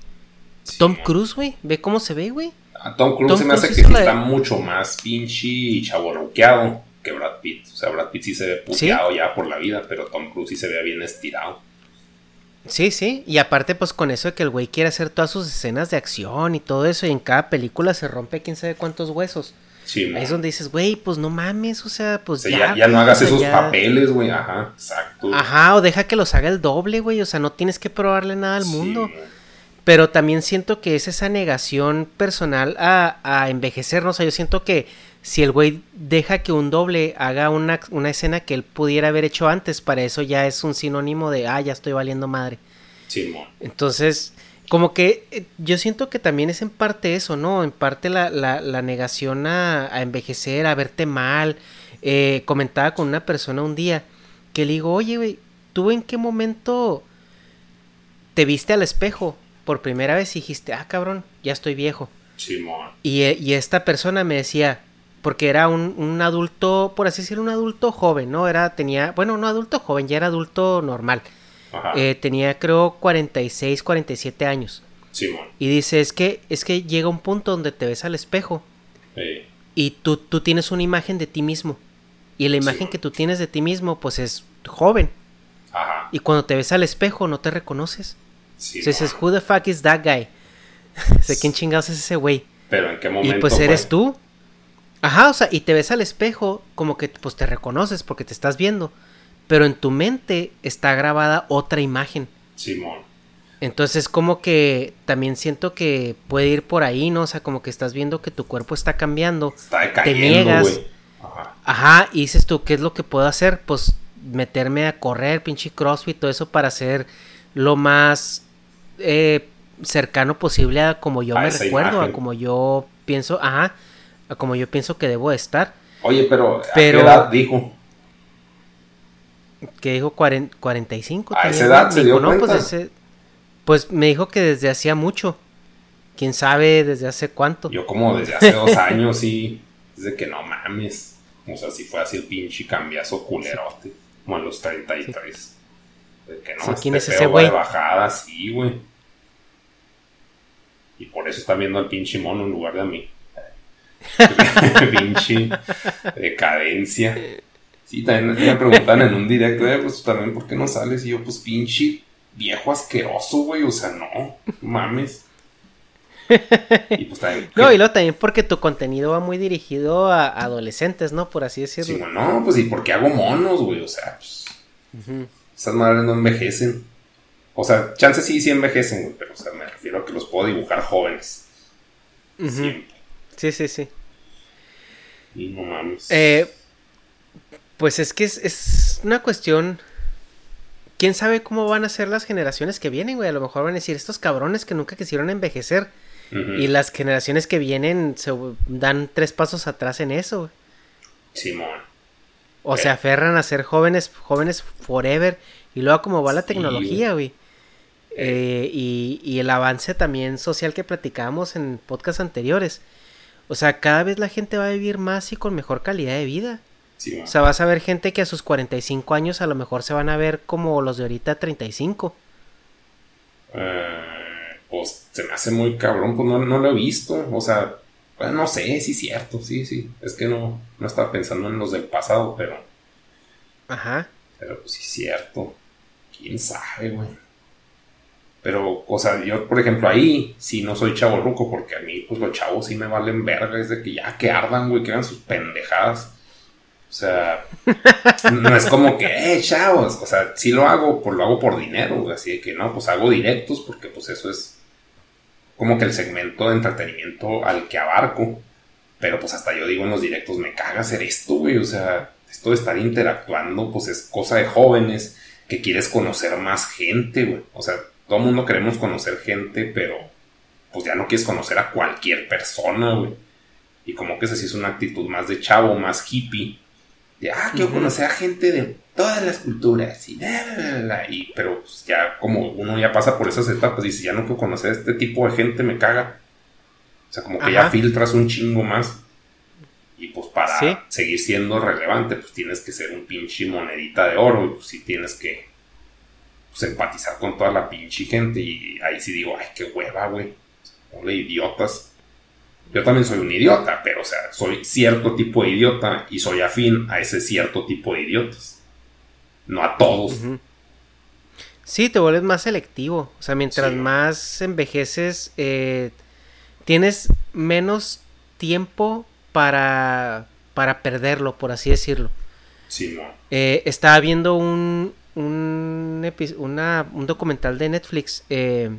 Tom Cruise, güey. Ve cómo se ve, güey. A Tom Cruise se me hace que está mucho más pinche y chaborroqueado que Brad Pitt. O sea, Brad Pitt sí se ve puteado ya por la vida, pero Tom Cruise sí se ve bien estirado. Sí, sí, y aparte pues con eso de que el güey quiere hacer todas sus escenas de acción y todo eso y en cada película se rompe quién sabe cuántos huesos. Sí, Ahí es donde dices, güey, pues no mames, o sea, pues ya, ya, no hagas esos papeles, güey, ajá, exacto. Ajá, o deja que los haga el doble, güey, o sea, no tienes que probarle nada al mundo. Pero también siento que es esa negación personal a, a envejecer, ¿no? O sea, yo siento que si el güey deja que un doble haga una, una, escena que él pudiera haber hecho antes, para eso ya es un sinónimo de, ah, ya estoy valiendo madre. Sí, Entonces, como que eh, yo siento que también es en parte eso, ¿no? En parte la, la, la negación a, a, envejecer, a verte mal. Eh, comentaba con una persona un día que le digo, oye, güey, ¿tú en qué momento te viste al espejo? por primera vez dijiste, ah, cabrón, ya estoy viejo. y, eh, y, esta persona me decía, porque era un, un, adulto, por así decirlo, un adulto joven, ¿no? Era, tenía, bueno, no adulto joven, ya era adulto normal. Eh, tenía creo 46, 47 años. Y dice, es que, es que llega un punto donde te ves al espejo y tú, tú tienes una imagen de ti mismo. Y la imagen que tú tienes de ti mismo, pues es joven. Y cuando te ves al espejo no te reconoces. Sí, dices, who the fuck is that guy? sé quién chingados es ese güey. Pero en qué momento. Y pues eres tú. Ajá, o sea, y te ves al espejo como que pues te reconoces porque te estás viendo. Pero en tu mente está grabada otra imagen. Simón. Entonces como que también siento que puede ir por ahí, ¿no? O sea, como que estás viendo que tu cuerpo está cambiando. Está decayendo, te niegas. Ajá. Ajá, y dices tú, ¿qué es lo que puedo hacer? Pues meterme a correr, pinche crossfit, todo eso para hacer lo más eh, cercano posible a como yo me recuerdo, a como yo pienso, ajá, a como yo pienso que debo estar. Oye, pero, ¿a qué edad dijo? Que dijo 45. A esa edad se dio no, pues, pues me dijo que desde hacía mucho. Quién sabe desde hace cuánto. Yo como desde hace dos años y desde que no mames. O sea, si fue así el pinche cambiazo culerote. Como a los 33. Que no, ¿Quién es ese güey? bajada, sí, güey. Y por eso está viendo al pinche mono en lugar de a mí. pinche decadencia. Sí, también me preguntan en un directo, eh, pues también, ¿por qué no sales? Y yo, pues pinche viejo asqueroso, güey. O sea, no, mames. y pues también. No, y luego también porque tu contenido va muy dirigido a adolescentes, ¿no? Por así decirlo. Sí, no, pues y porque hago monos, güey. O sea, pues. Esas madres no envejecen. O sea, chances sí, sí envejecen, güey, pero o sea, me refiero a que los puedo dibujar jóvenes. Sí, sí, sí. Y no mames. Eh, Pues es que es, es una cuestión. ¿Quién sabe cómo van a ser las generaciones que vienen, güey? A lo mejor van a decir estos cabrones que nunca quisieron envejecer. Y las generaciones que vienen se dan tres pasos atrás en eso, güey. Simón. O se aferran a ser jóvenes, jóvenes forever. Y luego como va la tecnología, güey. Eh, y, y el avance también social que platicábamos en podcasts anteriores. O sea, cada vez la gente va a vivir más y con mejor calidad de vida. O sea, vas a ver gente que a sus 45 años a lo mejor se van a ver como los de ahorita 35. Eh, pues se me hace muy cabrón, pues no, no lo he visto. O sea, bueno, no sé, sí es cierto, sí, sí. Es que no, no estaba pensando en los del pasado, pero, Ajá. pero pues sí es cierto. Quién sabe, güey. Pero, o sea, yo, por ejemplo, ahí sí no soy chavo ruco, porque a mí, pues los chavos sí me valen verga. Es de que ya que ardan, güey, que hagan sus pendejadas. O sea, no es como que, eh, chavos. O sea, sí lo hago, pues lo hago por dinero, güey. Así de que no, pues hago directos, porque pues eso es como que el segmento de entretenimiento al que abarco. Pero pues hasta yo digo en los directos, me caga hacer esto, güey. O sea, esto de estar interactuando, pues es cosa de jóvenes que quieres conocer más gente, güey. O sea, todo el mundo queremos conocer gente, pero pues ya no quieres conocer a cualquier persona, güey. Y como que esa sí es una actitud más de chavo, más hippie. De, ah, quiero conocer a gente de todas las culturas. Y, la, la, la, la, y pero pues, ya como uno ya pasa por esas etapas, dice, ya no quiero conocer a este tipo de gente, me caga. O sea, como que ya filtras un chingo más. Y pues para Sí. seguir siendo relevante, pues tienes que ser un pinche monedita de oro. Y pues sí tienes que pues, empatizar con toda la pinche gente. Y ahí sí digo, ay, qué hueva, güey. Ole, idiotas. Yo también soy un idiota, pero o sea, soy cierto tipo de idiota y soy afín a ese cierto tipo de idiotas. No a todos. Sí, te vuelves más selectivo. O sea, mientras Sí. más envejeces, eh, tienes menos tiempo para, para perderlo, por así decirlo. Sí, no. Eh, estaba viendo un, un, una- un documental de Netflix eh,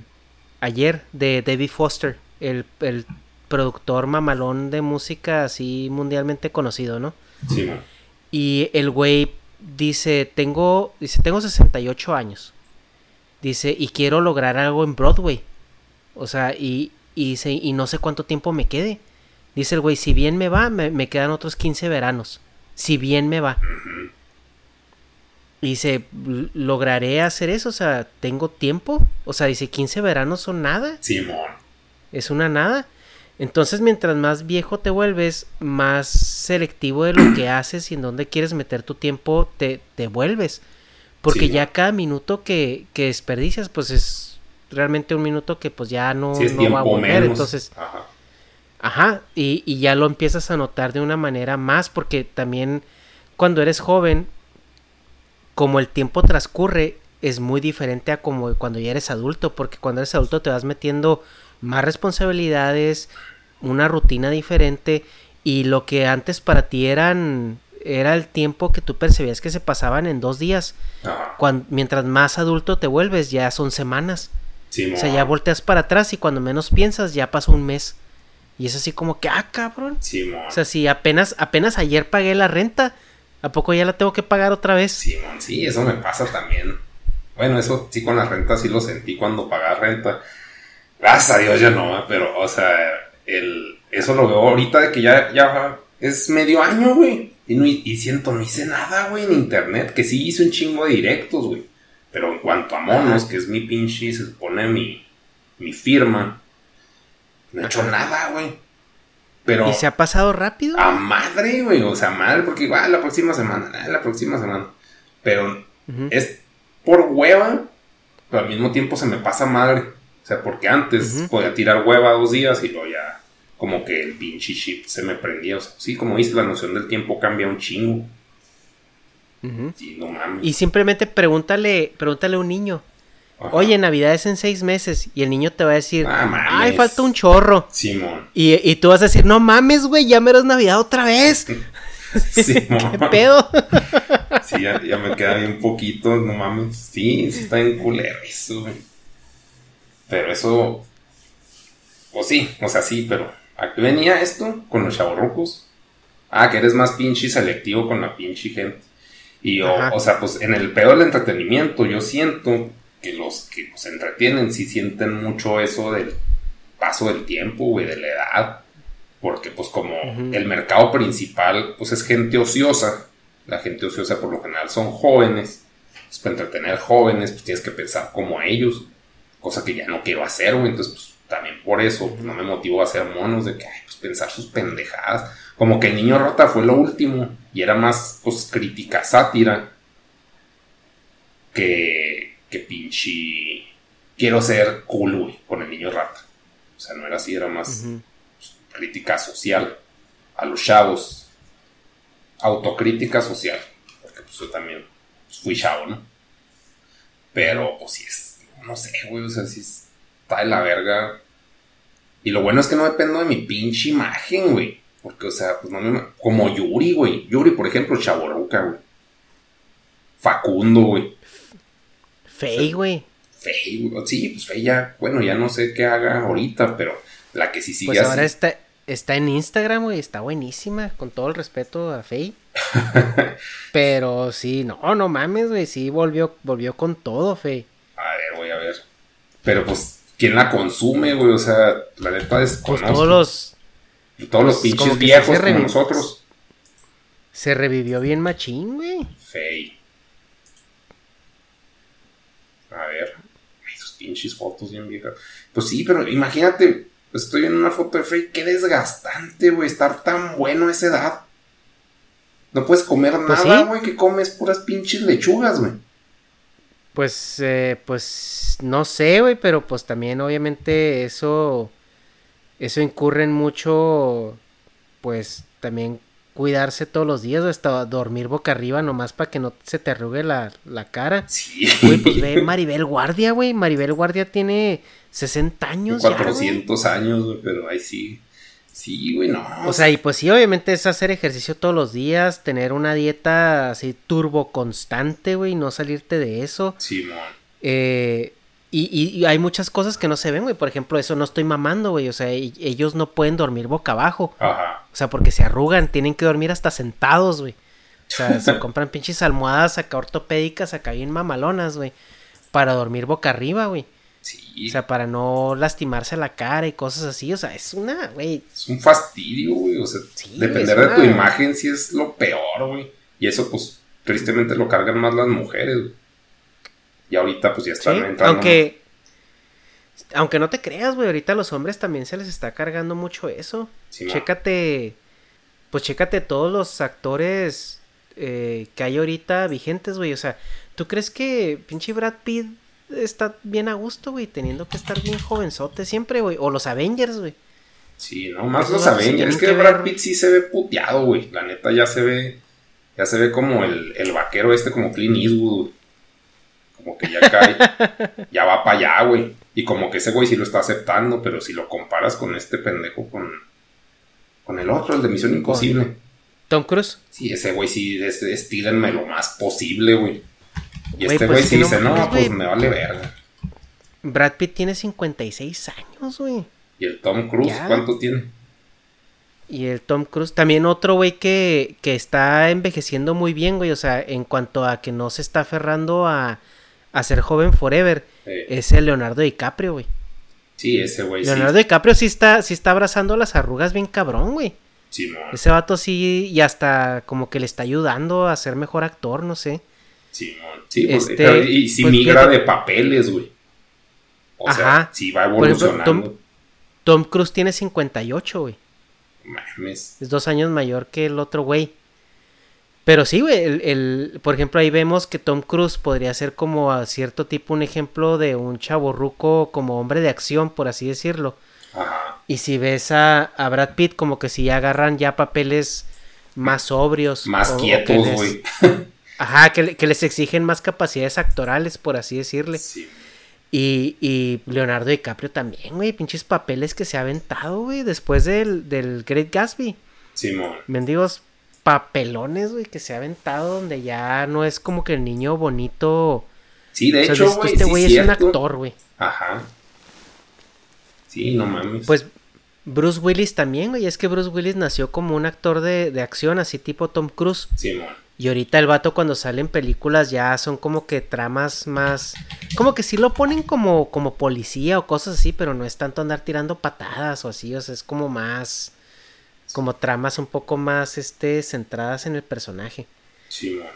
ayer de David Foster, el, el productor mamalón de música así mundialmente conocido, ¿no? Sí. Y el güey dice, tengo, dice, tengo 68 años. Dice, y quiero lograr algo en Broadway. O sea, y, y, dice, y no sé cuánto tiempo me quede. Dice el güey, si bien me va, me, me quedan otros 15 veranos. Si bien me va. Dice, "L- lograré hacer eso, o sea, tengo tiempo. O sea, dice, 15 veranos son nada. Simón. Es una nada. Entonces, mientras más viejo te vuelves, más selectivo de lo que haces y en dónde quieres meter tu tiempo te, te vuelves. Porque Sí, ya cada minuto que, que desperdicias, pues es realmente un minuto que pues ya no, Si va a volver. menos. Entonces, Ajá. Ajá, y, y ya lo empiezas a notar de una manera más, porque también cuando eres joven, como el tiempo transcurre, es muy diferente a como cuando ya eres adulto, porque cuando eres adulto te vas metiendo más responsabilidades, una rutina diferente, y lo que antes para ti eran era el tiempo que tú percibías que se pasaban en dos días. Ajá. Cuan- mientras más adulto te vuelves, ya son semanas. O sea, ya volteas para atrás y cuando menos piensas ya pasó un mes. Y es así como que, ah, cabrón. Simón. O sea, si apenas, apenas ayer pagué la renta, ¿a poco ya la tengo que pagar otra vez? Simón, sí, eso me pasa también. Bueno, eso sí con la renta sí lo sentí cuando pagaba renta. Gracias a Dios ya no, pero, o sea, el, eso lo veo ahorita de que ya, ya es medio año, güey. Y, no, y siento, no hice nada, güey, en internet, que sí hice un chingo de directos, güey. Pero en cuanto a monos, que es mi pinche, se supone mi, mi firma, no he hecho nada, güey. Pero... Y se ha pasado rápido. A madre, güey. O sea, madre, porque igual la próxima semana, ah, la próxima semana. Pero es por hueva, pero al mismo tiempo se me pasa madre. O sea, porque antes podía tirar hueva dos días y luego ya como que el pinche chip se me prendía. O sea, sí, como dices, la noción del tiempo cambia un chingo. Ujú. Sí, no mames. Y simplemente pregúntale, pregúntale a un niño. Ajá. Oye, Navidad es en seis meses. Y el niño te va a decir, Ah, mames. ay, falta un chorro. Simón. Y, y tú vas a decir, no mames, güey, ya mero es Navidad otra vez. Simón. ¿Qué pedo? Sí, ya, ya me queda bien poquito, no mames. Sí, sí está en culero eso, güey. Pero eso. Pues sí, o sea, sí, pero. ¿A qué venía esto con los chavorrucos? Ah, que eres más pinche selectivo con la pinche gente. Y yo, o sea, pues en el peor del entretenimiento, yo siento que los que se entretienen sí sienten mucho eso del paso del tiempo, güey, de la edad. Porque pues como el mercado principal, pues es gente ociosa. La gente ociosa por lo general son jóvenes. Pues para entretener jóvenes, pues tienes que pensar como ellos. Cosa que ya no quiero hacer, güey. Entonces, pues también por eso pues, no me motivo a hacer monos de que, ay, pues pensar sus pendejadas. Como que el niño rota fue lo último. Y era más, pues, crítica, sátira. Que, que pinche... Quiero ser cool, güey, con el niño rata. O sea, no era así, era más crítica social a los chavos. Autocrítica social. Porque pues yo también pues, fui chavo, ¿no? Pero, pues sí es, no sé, güey, o sea, sí está de la verga. Y lo bueno es que no dependo de mi pinche imagen, güey. Porque, o sea, pues no me. Como Yuri, güey. Yuri, por ejemplo, Chaboruca, güey. Facundo, güey. Fey, güey. Fey, güey. Sí, pues Fey ya. Bueno, ya no sé qué haga ahorita, pero la que sí sigue Pues ahora está, está en Instagram, güey. Está buenísima. Con todo el respeto a Fey. pero sí, no, no mames, güey. Sí, volvió, volvió con todo, Fey. A ver, voy a ver. Pero pues, ¿quién la consume, güey? O sea, la neta es. Pues todos los todos los pues, pinches viejos como nosotros. Se revivió bien machín, güey. Fey. A ver. Ay, sus pinches fotos bien viejas. Pues sí, pero imagínate. Estoy en una foto de Fey. Qué desgastante, güey. Estar tan bueno a esa edad. No puedes comer pues nada, güey. Que comes puras pinches lechugas, güey. Pues, eh, pues, no sé, güey, pero pues también obviamente eso eso incurre en mucho, pues también cuidarse todos los días o hasta dormir boca arriba nomás para que no se te arrugue la, cara. Sí. Güey, pues ve Maribel Guardia, güey. Maribel Guardia tiene 60 años. 400 años, güey, pero ahí sí. Sí, güey, no. O sea, y pues sí, obviamente es hacer ejercicio todos los días, tener una dieta así turbo constante, güey, no salirte de eso. Sí, man. Eh, y, hay muchas cosas que no se ven, güey. Por ejemplo, eso no estoy mamando, güey. O sea, ellos no pueden dormir boca abajo. Ajá. O sea, porque se arrugan, tienen que dormir hasta sentados, güey. O sea, se compran pinches almohadas acá ortopédicas, acá bien mamalonas, güey. Para dormir boca arriba, güey. Sí. O sea, para no lastimarse la cara y cosas así. O sea, es una, güey. Es un fastidio, güey. O sea, depender de tu imagen sí es lo peor, güey. Y eso, pues, tristemente lo cargan más las mujeres, güey. Y ahorita pues ya están entrando. Aunque, aunque no te creas, güey, ahorita a los hombres también se les está cargando mucho eso. chécate, pues chécate todos los actores eh, que hay ahorita vigentes, güey. O sea, ¿tú crees que pinche Brad Pitt está bien a gusto, güey, teniendo que estar bien jovenzote siempre, güey? O los Avengers, güey. Sí, no, más los Avengers. Es que, Brad Pitt sí se ve puteado, güey. La neta ya se ve, ya se ve como el, el vaquero este, como Clint Eastwood como que ya cae, ya va para allá, güey. Y como que ese güey sí lo está aceptando, pero si lo comparas con este pendejo, con, con el otro, el de Misión Imposible. ¿Tom Cruise? Sí, ese güey sí, estírenme lo más posible, güey. Y este güey pues sí dice, no, pues me vale verga. Brad Pitt tiene 56 años, güey. ¿Y el Tom Cruise cuánto tiene? Y el Tom Cruise, también otro güey que, que está envejeciendo muy bien, güey. O sea, en cuanto a que no se está aferrando a, a ser joven forever, es el Leonardo DiCaprio, güey. Sí, ese güey Leonardo DiCaprio sí está, sí está abrazando las arrugas bien cabrón, güey. Sí, Ese vato sí, y hasta como que le está ayudando a ser mejor actor, no sé. Sí, sí este, y si pues, migra de papeles, güey. O sea, sí va evolucionando. Tom, Cruise tiene 58, güey. Mames. Es dos años mayor que el otro güey. Pero sí, güey, el, por ejemplo, ahí vemos que Tom Cruise podría ser como a cierto tipo un ejemplo de un chavo ruco como hombre de acción, por así decirlo. Ajá. Y si ves a, Brad Pitt, como que si agarran ya papeles más sobrios. Más quietos, güey. Ajá, que, les exigen más capacidades actorales, por así decirle. Sí. Y, y Leonardo DiCaprio también, güey, pinches papeles que se ha aventado, güey, después del, del Great Gatsby. Simón. Mendigos papelones, güey, que se ha aventado donde ya no es como que el niño bonito. Sí, de hecho, güey. Este güey es un actor, güey. Ajá. Sí, no mames. Pues Bruce Willis también, güey. Es que Bruce Willis nació como un actor de, acción, así tipo Tom Cruise. Sí, Y ahorita el vato cuando sale en películas ya son como que tramas más... Como que sí lo ponen como, como policía o cosas así, pero no es tanto andar tirando patadas o así, o sea, es como más... Como tramas un poco más, este, centradas en el personaje. Sí, man.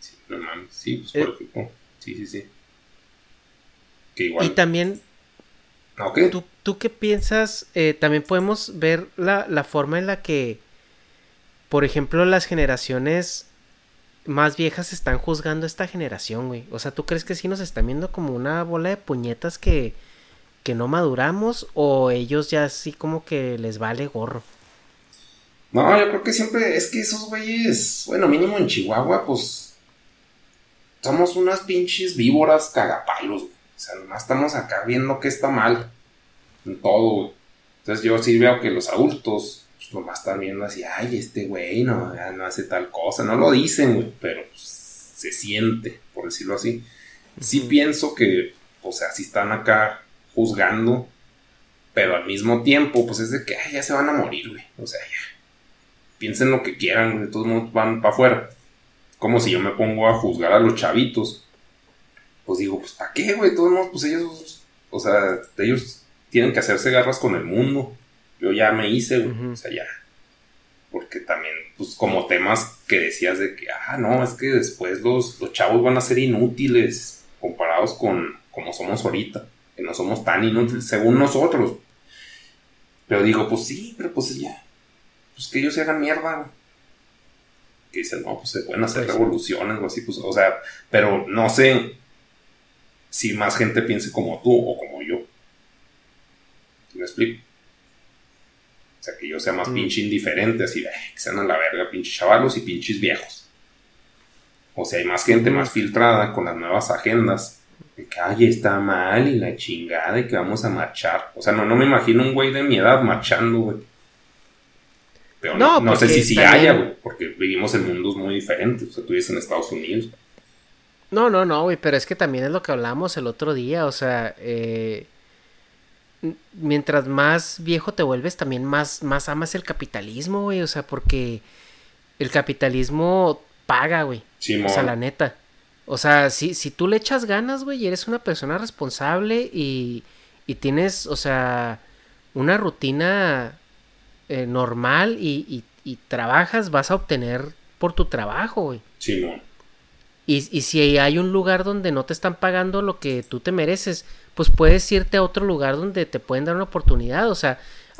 Sí, no mames. Sí, pues por Eh. ejemplo. Sí, sí, sí. Que igual. Y también, Ah. ¿tú, tú qué piensas? Eh, también podemos ver la, la forma en la que, por ejemplo, las generaciones más viejas están juzgando a esta generación, güey. O sea, ¿tú crees que sí nos están viendo como una bola de puñetas que, que no maduramos? ¿O ellos ya así como que les vale gorro? No, yo creo que siempre es que esos güeyes, bueno, mínimo en Chihuahua, pues somos unas pinches víboras cagapalos, güey. O sea, nomás estamos acá viendo que está mal en todo, güey. Entonces yo sí veo que los adultos, pues nomás están viendo así, ay, este güey no, no hace tal cosa. No lo dicen, güey, pero pues, se siente, por decirlo así. Sí pienso que, o sea, sí están acá juzgando, pero al mismo tiempo, pues es de que, ay, ya se van a morir, güey. O sea, ya piensen lo que quieran, güey, de todos modos van para afuera. Como si yo me pongo a juzgar a los chavitos. Pues digo, pues ¿para qué, güey? Todos pues ellos, o sea, ellos tienen que hacerse garras con el mundo. Yo ya me hice, güey, o sea, ya. Porque también, pues como temas que decías de que, ah, no, es que después los, los chavos van a ser inútiles comparados con como somos ahorita, que no somos tan inútiles, según nosotros. Pero digo, pues sí, pero pues ya, pues que ellos se hagan mierda, güey. Que dicen, no, pues se pueden hacer Pues revoluciones o así, pues, o sea, pero no sé si más gente piense como tú o como yo. ¿Sí ¿Me explico? O sea, que yo sea más Mm. pinche indiferente, así, "Ay, que sean a la verga, pinches chavalos y pinches viejos. O sea, hay más gente más filtrada con las nuevas agendas. De que, ay, está mal y la chingada y que vamos a marchar. O sea, no, no me imagino un güey de mi edad marchando, güey. Pero no, No, no sé si sí también- haya, güey, porque vivimos en mundos muy diferentes. O sea, tú vives en Estados Unidos. No, no, no, güey, pero es que también es lo que hablamos el otro día, o sea, eh, mientras más viejo te vuelves, también más, más amas el capitalismo, güey, o sea, porque el capitalismo paga, güey, Simón. o sea, la neta. O sea, si, si tú le echas ganas, güey, y eres una persona responsable y, y tienes, o sea, una rutina eh, normal y, y- y trabajas, vas a obtener por tu trabajo, güey. Simón. Y, y si hay un lugar donde no te están pagando lo que tú te mereces, pues puedes irte a otro lugar donde te pueden dar una oportunidad. O sea,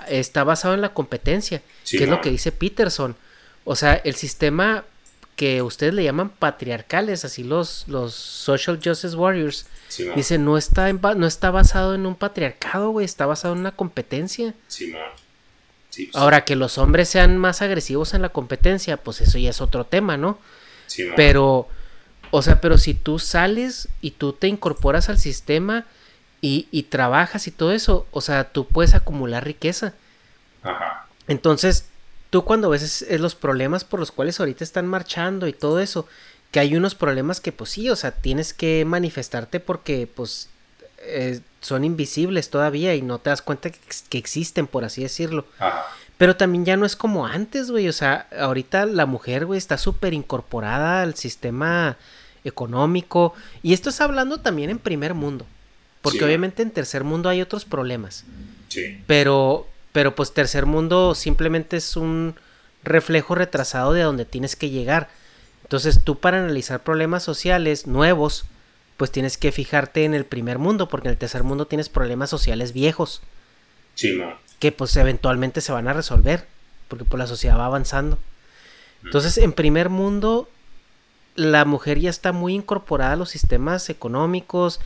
está basado en la competencia, Sí, que es lo no. que dice Peterson. O sea, el sistema que ustedes le llaman patriarcales, así los, los social justice warriors, Simón. dice, no está, en no está basado en un patriarcado, güey, está basado en una competencia. Sí, pues, Ahora, que los hombres sean más agresivos en la competencia, pues eso ya es otro tema, ¿no? Pero, o sea, pero si tú sales y tú te incorporas al sistema y, y trabajas y todo eso, o sea, tú puedes acumular riqueza. Ajá. Entonces, tú cuando ves es- es los problemas por los cuales ahorita están marchando y todo eso, que hay unos problemas que pues sí, o sea, tienes que manifestarte porque pues eh, son invisibles todavía y no te das cuenta que, ex- que existen, por así decirlo. Ajá. Pero también ya no es como antes, güey. O sea, ahorita la mujer, güey, está súper incorporada al sistema económico. Y esto es hablando también en primer mundo. Porque Sí. obviamente en tercer mundo hay otros problemas. Sí. Pero, pero pues tercer mundo simplemente es un reflejo retrasado de donde tienes que llegar. Entonces tú para analizar problemas sociales nuevos, pues tienes que fijarte en el primer mundo, porque en el tercer mundo tienes problemas sociales viejos Simón. que pues eventualmente se van a resolver, porque pues la sociedad va avanzando. Entonces, en primer mundo, la mujer ya está muy incorporada a los sistemas económicos.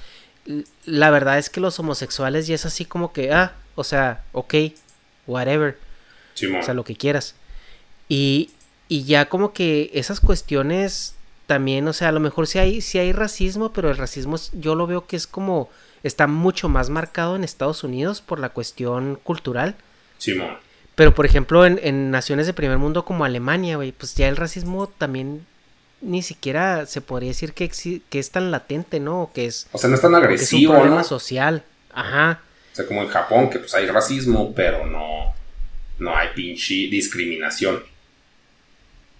La verdad es que los homosexuales ya es así como que, ah, o sea, ok, whatever, Simón. o sea, lo que quieras. Y, y ya como que esas cuestiones también, o sea, a lo mejor sí hay, sí hay racismo, pero el racismo es- yo lo veo que es como, está mucho más marcado en Estados Unidos por la cuestión cultural. Simón. Pero, por ejemplo, en, en naciones de primer mundo como Alemania, güey, pues ya el racismo también ni siquiera se podría decir que, que es tan latente, ¿no? O que es, O sea, no es tan o que es un agresivo, problema ¿no? Social. Ajá. Sea, como en Japón, que pues hay racismo, pero no, no hay pinche discriminación.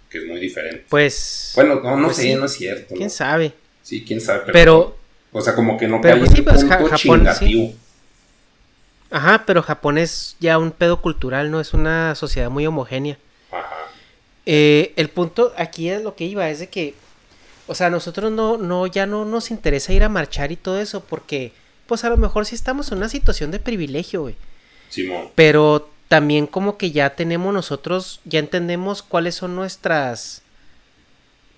que es muy diferente. Pues. Bueno, no, no pues sé, sí. no es cierto. ¿Quién ¿no? sabe? Sí, quién sabe. Pero, Pero, o sea, como que no pero cae pues sí, pues, punto Japón, chingativo. ajá, pero Japón es ya un pedo cultural, ¿no? Es una sociedad muy homogénea. Ajá. Eh, el punto aquí es lo que iba, es de que, o sea, nosotros no, no, ya no nos interesa ir a marchar y todo eso, porque, pues a lo mejor sí estamos en una situación de privilegio, güey. Simón. Pero también como que ya tenemos nosotros, ya entendemos cuáles son nuestras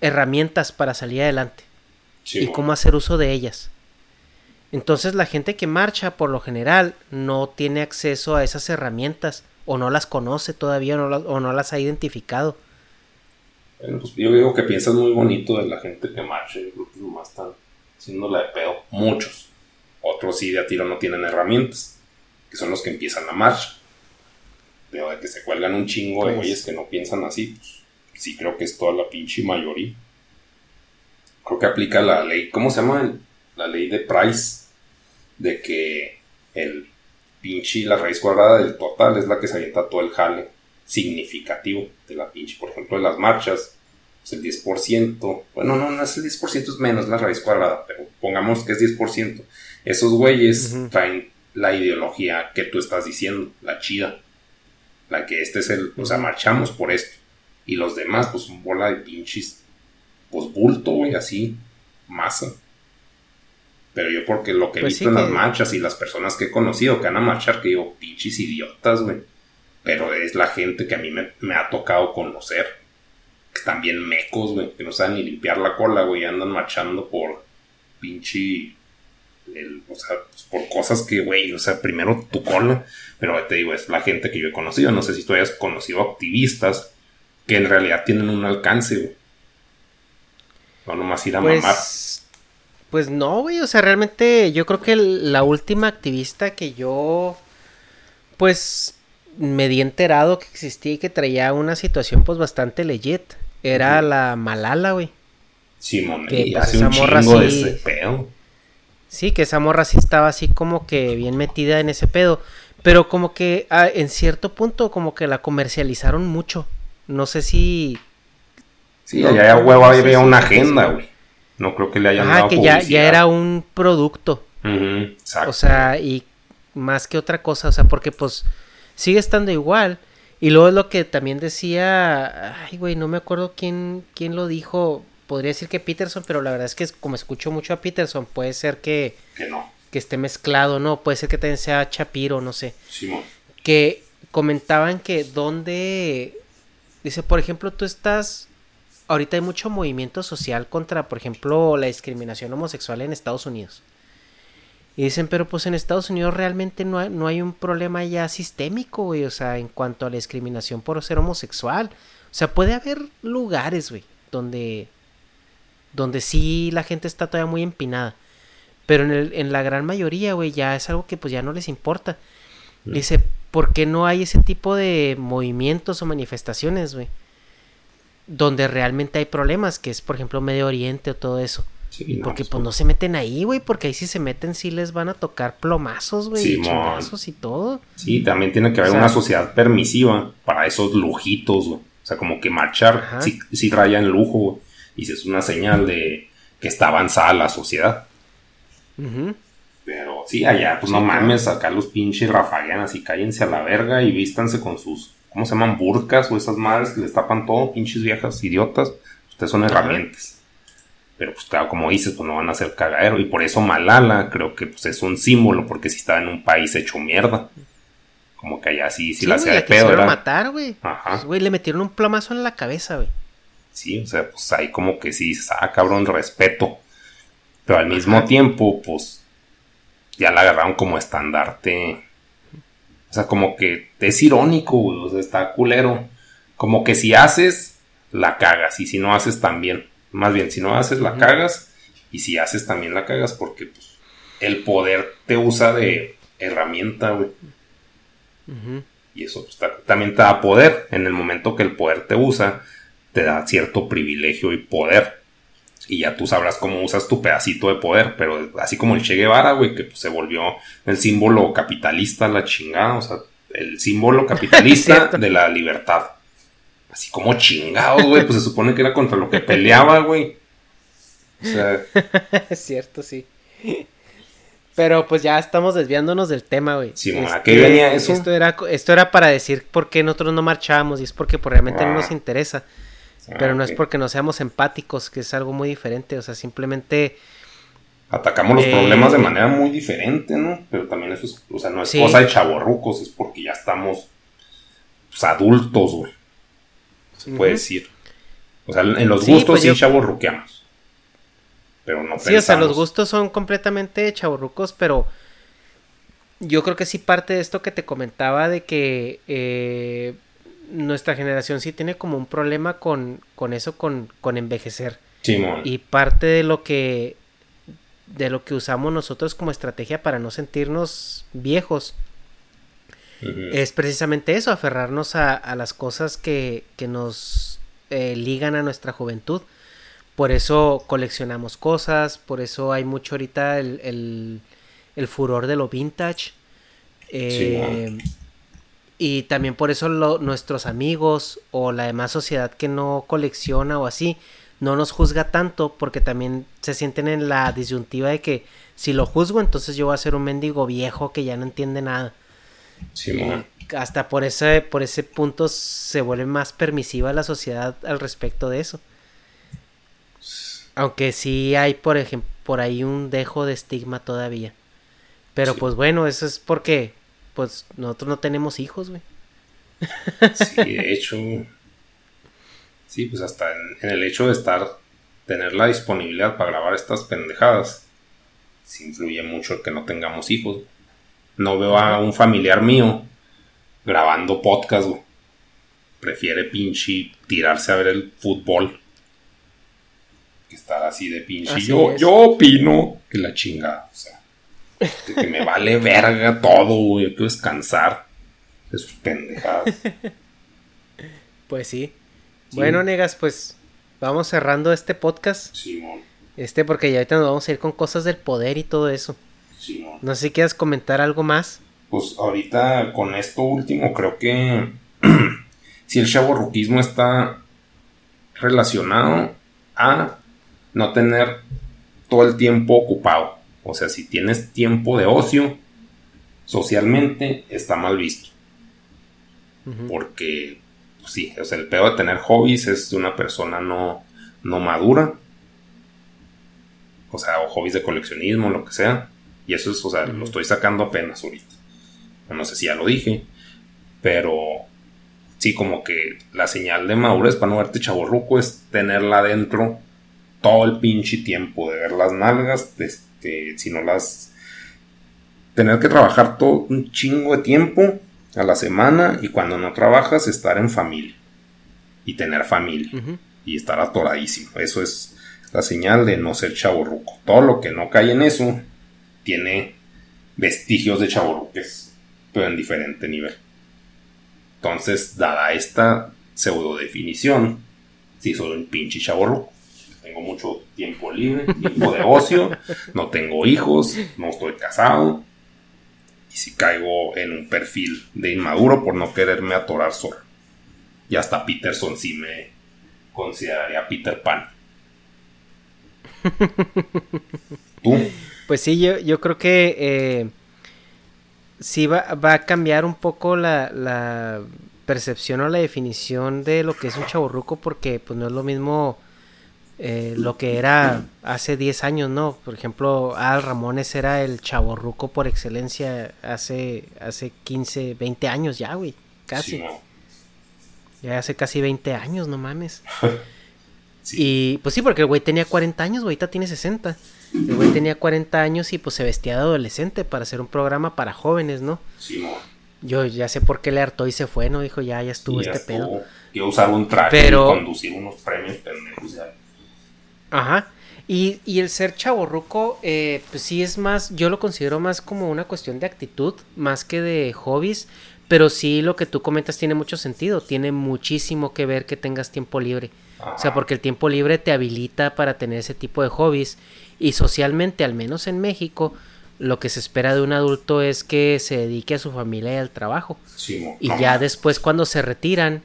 herramientas para salir adelante Simón. y cómo hacer uso de ellas. Entonces la gente que marcha por lo general no tiene acceso a esas herramientas o no las conoce todavía o no las, o no las ha identificado. Bueno, pues yo digo que piensas muy bonito de la gente que marcha. Yo creo que nomás están haciéndola de pedo. Muchos. Otros sí de a tiro no tienen herramientas. Que son los que empiezan la marcha. Pero de que se cuelgan un chingo de güeyes que no piensan así, pues sí creo que es toda la pinche mayoría. Creo que aplica la ley. ¿Cómo se llama? El- La ley de Price. De que el pinche, la raíz cuadrada del total es la que se avienta todo el jale significativo de la pinche. Por ejemplo, de las marchas, pues el 10%, bueno, no, no es el 10%, es menos la raíz cuadrada, pero pongamos que es 10%. Esos güeyes traen la ideología que tú estás diciendo, la chida. La que este es el, o sea, marchamos por esto. Y los demás, pues, son bola de pinches, pues, bulto, güey, así, masa. Pero yo porque lo que he Pues visto sí en las que- marchas y las personas que he conocido que van a marchar, que digo, pinches idiotas, güey. Pero es la gente que a mí me, me ha tocado conocer. Que están bien mecos, güey. Que no saben ni limpiar la cola, güey. y Andan marchando por pinche... el- o sea, pues, por cosas que, güey, o sea, primero tu cola. Pero te digo, es la gente que yo he conocido. No sé si tú hayas conocido activistas que en realidad tienen un alcance, güey. No nomás ir a mamar. Pues, pues no, güey, o sea, realmente yo creo que la última activista que yo, pues, me di enterado que existía y que traía una situación, pues, bastante legit, era la Malala, güey. Simón, que, y pues, hace esa un morra de sí- ese pedo. Sí, que esa morra sí estaba así como que bien metida en ese pedo, pero como que ah, en cierto punto como que la comercializaron mucho. No sé si... Sí, No, allá no, huevo no había si- una agenda, güey. No creo que le hayan Ah, dado que ya, ya era un producto. Ujú, exacto. O sea, y más que otra cosa, o sea, porque pues sigue estando igual. Y luego es lo que también decía, ay, güey, no me acuerdo quién, quién lo dijo. Podría decir que Peterson, pero la verdad es que como escucho mucho a Peterson, puede ser que, que no. que esté mezclado, ¿no? Puede ser que también sea Chapiro, no sé. Simón. Que comentaban que donde, dice, por ejemplo, tú estás, ahorita hay mucho movimiento social contra, por ejemplo, la discriminación homosexual en Estados Unidos. Y dicen, pero pues en Estados Unidos realmente no hay, no hay un problema ya sistémico, güey, o sea, en cuanto a la discriminación por ser homosexual. O sea, puede haber lugares, güey, donde, donde sí la gente está todavía muy empinada. Pero en, el, en la gran mayoría, güey, ya es algo que pues ya no les importa. Mm. Dice, ¿por qué no hay ese tipo de movimientos o manifestaciones, güey? Donde realmente hay problemas, que es por ejemplo Medio Oriente o todo eso. Sí, no, Porque pues, pues no se meten ahí, güey, porque ahí si se meten sí les van a tocar plomazos, güey, y Simón. chingazos y todo. Sí, también tiene que haber O sea- una sociedad permisiva para esos lujitos, güey. O sea, como que marchar sí, sí raya en lujo, güey. Y si es una señal de que está avanzada la sociedad. Pero sí, allá, pues no claro. mames, acá los pinches rafaguean y cállense a la verga y vístanse con sus, ¿cómo se llaman? Burcas o esas madres que les tapan todo, pinches viejas idiotas. Ustedes son herramientas. Pero pues claro, como dices, pues no van a ser cagadero. Y por eso Malala creo que pues es un símbolo, porque si está en un país hecho mierda. Como que allá sí, sí, Sí, la hacía de pedo, matar, güey. Ajá. Pues, Güey, le metieron un plomazo en la cabeza, güey. Sí, o sea, pues ahí como que sí, dices, ah, cabrón, respeto. Pero al mismo Ajá. tiempo, pues, ya la agarraron como estandarte. O sea, como que es irónico, güey, o sea, está culero. Como que si haces, la cagas, y si no haces también. Más bien, si no haces, la cagas, y si haces también la cagas, porque pues, el poder te usa de herramienta, güey. Y eso pues, ta- también te da poder. En el momento que el poder te usa, te da cierto privilegio y poder. Y ya tú sabrás cómo usas tu pedacito de poder. Pero así como el Che Guevara, güey, que pues, se volvió el símbolo capitalista, la chingada. O sea, el símbolo capitalista de la libertad. Así como chingados, güey. Pues se supone que era contra lo que peleaba, güey. O sea. es cierto, sí. Pero pues ya estamos desviándonos del tema, güey. Sí, ¿a qué venía eso? Esto era, esto era para decir por qué nosotros no marchábamos y es porque pues, realmente no nos ah. pero no es porque no seamos empáticos, que es algo muy diferente. O sea, simplemente. Atacamos los problemas de eh, manera muy diferente, ¿no? Pero también eso es, o sea, no es cosa de chavorrucos, es porque ya estamos pues, adultos, güey. Se puede decir. O sea, en los gustos pues sí, chavorruqueamos pero no Sí, o sea, los gustos son completamente chaburrucos, pero yo creo que sí parte de esto que te comentaba de que eh, nuestra generación sí tiene como un problema con, con eso, con, con envejecer. y parte de lo que de lo que usamos nosotros como estrategia para no sentirnos viejos es precisamente eso, aferrarnos a, las cosas que, que nos eh, ligan a nuestra juventud. Por eso coleccionamos cosas, por eso hay mucho ahorita el, furor de lo vintage. Eh, y también por eso nuestros amigos o la demás sociedad que no colecciona o así no nos juzga tanto porque también se sienten en la disyuntiva de que si lo juzgo entonces yo voy a ser un mendigo viejo que ya no entiende nada. hasta por ese, por ese punto se vuelve más permisiva la sociedad al respecto de eso. Aunque sí hay, por ejemplo, por ahí un dejo de estigma todavía. Pero pues bueno, eso es porque pues nosotros no tenemos hijos, güey. Sí, de hecho. Sí, pues hasta en, el hecho de estar, tener la disponibilidad para grabar estas pendejadas, sí influye mucho el que no tengamos hijos. No veo a un familiar mío grabando podcast, güey. Prefiere pinche tirarse a ver el fútbol que estar así de pinche. Yo, yo opino que la chingada, o sea, que, me vale verga todo, güey. Yo quiero descansar de sus pendejadas. Pues sí. Bueno, negas, pues vamos cerrando este podcast. Simón. Este, porque ya ahorita nos vamos a ir con cosas del poder y todo eso. Simón. No sé si quieres comentar algo más. Pues ahorita con esto último, creo que si el chaborruquismo está relacionado a no tener todo el tiempo ocupado. O sea, si tienes tiempo de ocio, socialmente está mal visto. Porque, pues sí, o sea, el peor de tener hobbies es de una persona no, no madura. O sea, o hobbies de coleccionismo, lo que sea. Y eso es, o sea, lo estoy sacando apenas ahorita. No sé si ya lo dije. Pero sí, como que la señal de madurez para no verte chaborruco es tenerla adentro todo el pinche tiempo de ver las nalgas, este, si no las... Tener que trabajar todo un chingo de tiempo a la semana y cuando no trabajas estar en familia y tener familia y estar atoradísimo. Eso es la señal de no ser chaborruco. Todo lo que no cae en eso tiene vestigios de chaborruques, pero en diferente nivel. Entonces, dada esta pseudo definición, si soy un pinche chaborruco tengo mucho tiempo libre, tiempo de ocio, no tengo hijos, no estoy casado. Y si caigo en un perfil de inmaduro por no quererme atorar solo. Y hasta Peterson sí me consideraría Peter Pan. ¿Tú? Pues sí, yo, creo que eh, sí va, a cambiar un poco la, la percepción o la definición de lo que es un chaburruco porque pues no es lo mismo eh, lo que era hace 10 años, ¿no? Por ejemplo, Al Ramones era el chaborruco por excelencia hace, hace 15, 20 años ya, güey. Casi. Ya hace casi 20 años, no mames. Y pues sí, porque el güey tenía 40 años, güey, ahorita tiene 60. El güey tenía 40 años y pues se vestía de adolescente para hacer un programa para jóvenes, ¿no? Sí, Yo ya sé por qué le hartó y se fue, ¿no? Dijo, ya, ya estuvo este pedo. Quiero usar un traje y conducir unos premios pendejos, ya Ajá. Y, y el ser chaborruco, eh, pues sí es más, yo lo considero más como una cuestión de actitud, más que de hobbies, pero sí lo que tú comentas tiene mucho sentido, tiene muchísimo que ver que tengas tiempo libre. O sea, porque el tiempo libre te habilita para tener ese tipo de hobbies y socialmente, al menos en México, lo que se espera de un adulto es que se dedique a su familia y al trabajo. Sí, y ya después cuando se retiran,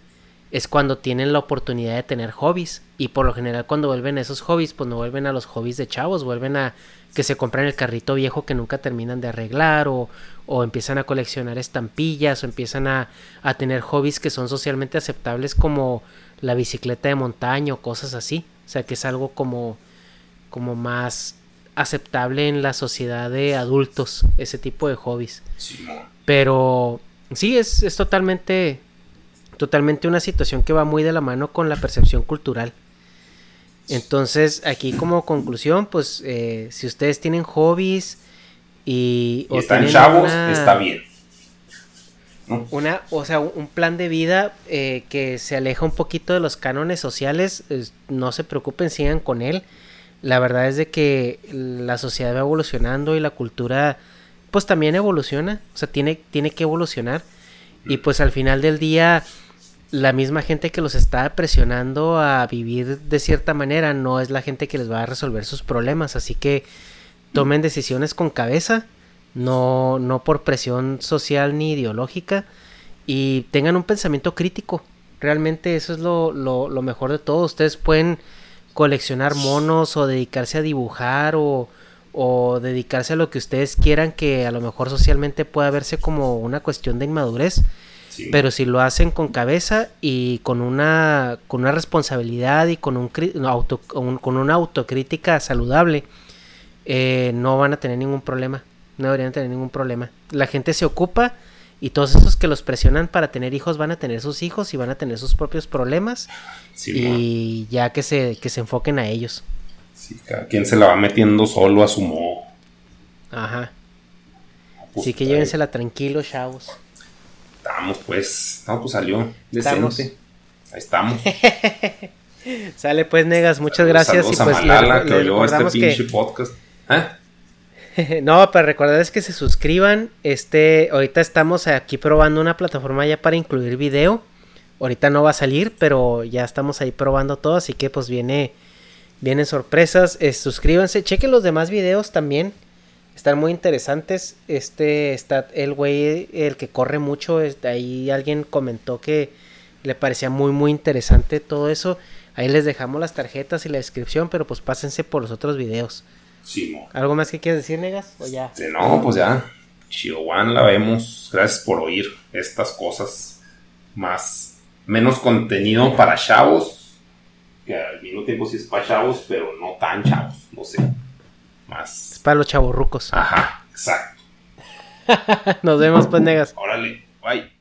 es cuando tienen la oportunidad de tener hobbies. Y por lo general cuando vuelven a esos hobbies, pues no vuelven a los hobbies de chavos, vuelven a que se compran el carrito viejo que nunca terminan de arreglar o, o empiezan a coleccionar estampillas o empiezan a, a tener hobbies que son socialmente aceptables como la bicicleta de montaña o cosas así. O sea que es algo como, como más aceptable en la sociedad de adultos, ese tipo de hobbies. Pero sí, es, es totalmente, totalmente una situación que va muy de la mano con la percepción cultural. Entonces, aquí como conclusión, pues eh, si ustedes tienen hobbies y... y están chavos, está bien. Una, o sea, un plan de vida eh, que se aleja un poquito de los cánones sociales, no se preocupen, sigan con él. La verdad es de que la sociedad va evolucionando y la cultura pues también evoluciona, o sea, tiene, tiene que evolucionar. Y pues al final del día, la misma gente que los está presionando a vivir de cierta manera no es la gente que les va a resolver sus problemas. Así que tomen decisiones con cabeza no, no por presión social ni ideológica, y tengan un pensamiento crítico. Realmente eso es lo, lo, mejor de todo. Ustedes pueden coleccionar monos o dedicarse a dibujar o, o dedicarse a lo que ustedes quieran que a lo mejor socialmente pueda verse como una cuestión de inmadurez. Pero si lo hacen con cabeza y con una, con una responsabilidad y con, un, auto, con una autocrítica saludable, eh, no van a tener ningún problema no deberían tener ningún problema. La gente se ocupa y todos esos que los presionan para tener hijos van a tener sus hijos y van a tener sus propios problemas y ya que se, que se enfoquen a ellos. Sí, cada quien se la va metiendo solo a su modo. Ajá. Pues Así que llévensela tranquilo, chavos. Estamos pues. No, pues salió decente. Ahí estamos. Sale pues, negas, muchas gracias. y pues Malala, que oyó este pinche podcast. ¿Eh? no, para recordarles que se suscriban. Este, ahorita estamos aquí probando una plataforma ya para incluir video. Ahorita no va a salir, pero ya estamos ahí probando todo, así que pues viene vienen sorpresas. suscríbanse, chequen los demás videos también. Están muy interesantes. Este está el güey el que corre mucho, ahí alguien comentó que le parecía muy muy interesante todo eso. Ahí les dejamos las tarjetas y la descripción, pero pues pásense por los otros videos. ¿Algo más que quieras decir, Negas? ¿O ya? Este, no, pues ya. Chihuahua la vemos. Gracias por oír estas cosas. Más. Menos contenido para chavos. Que al mismo tiempo sí es para chavos, pero no tan chavos. No sé. Más. Es para los chavos rucos. Ajá, exacto. Nos vemos, pues, Negas. Órale, bye.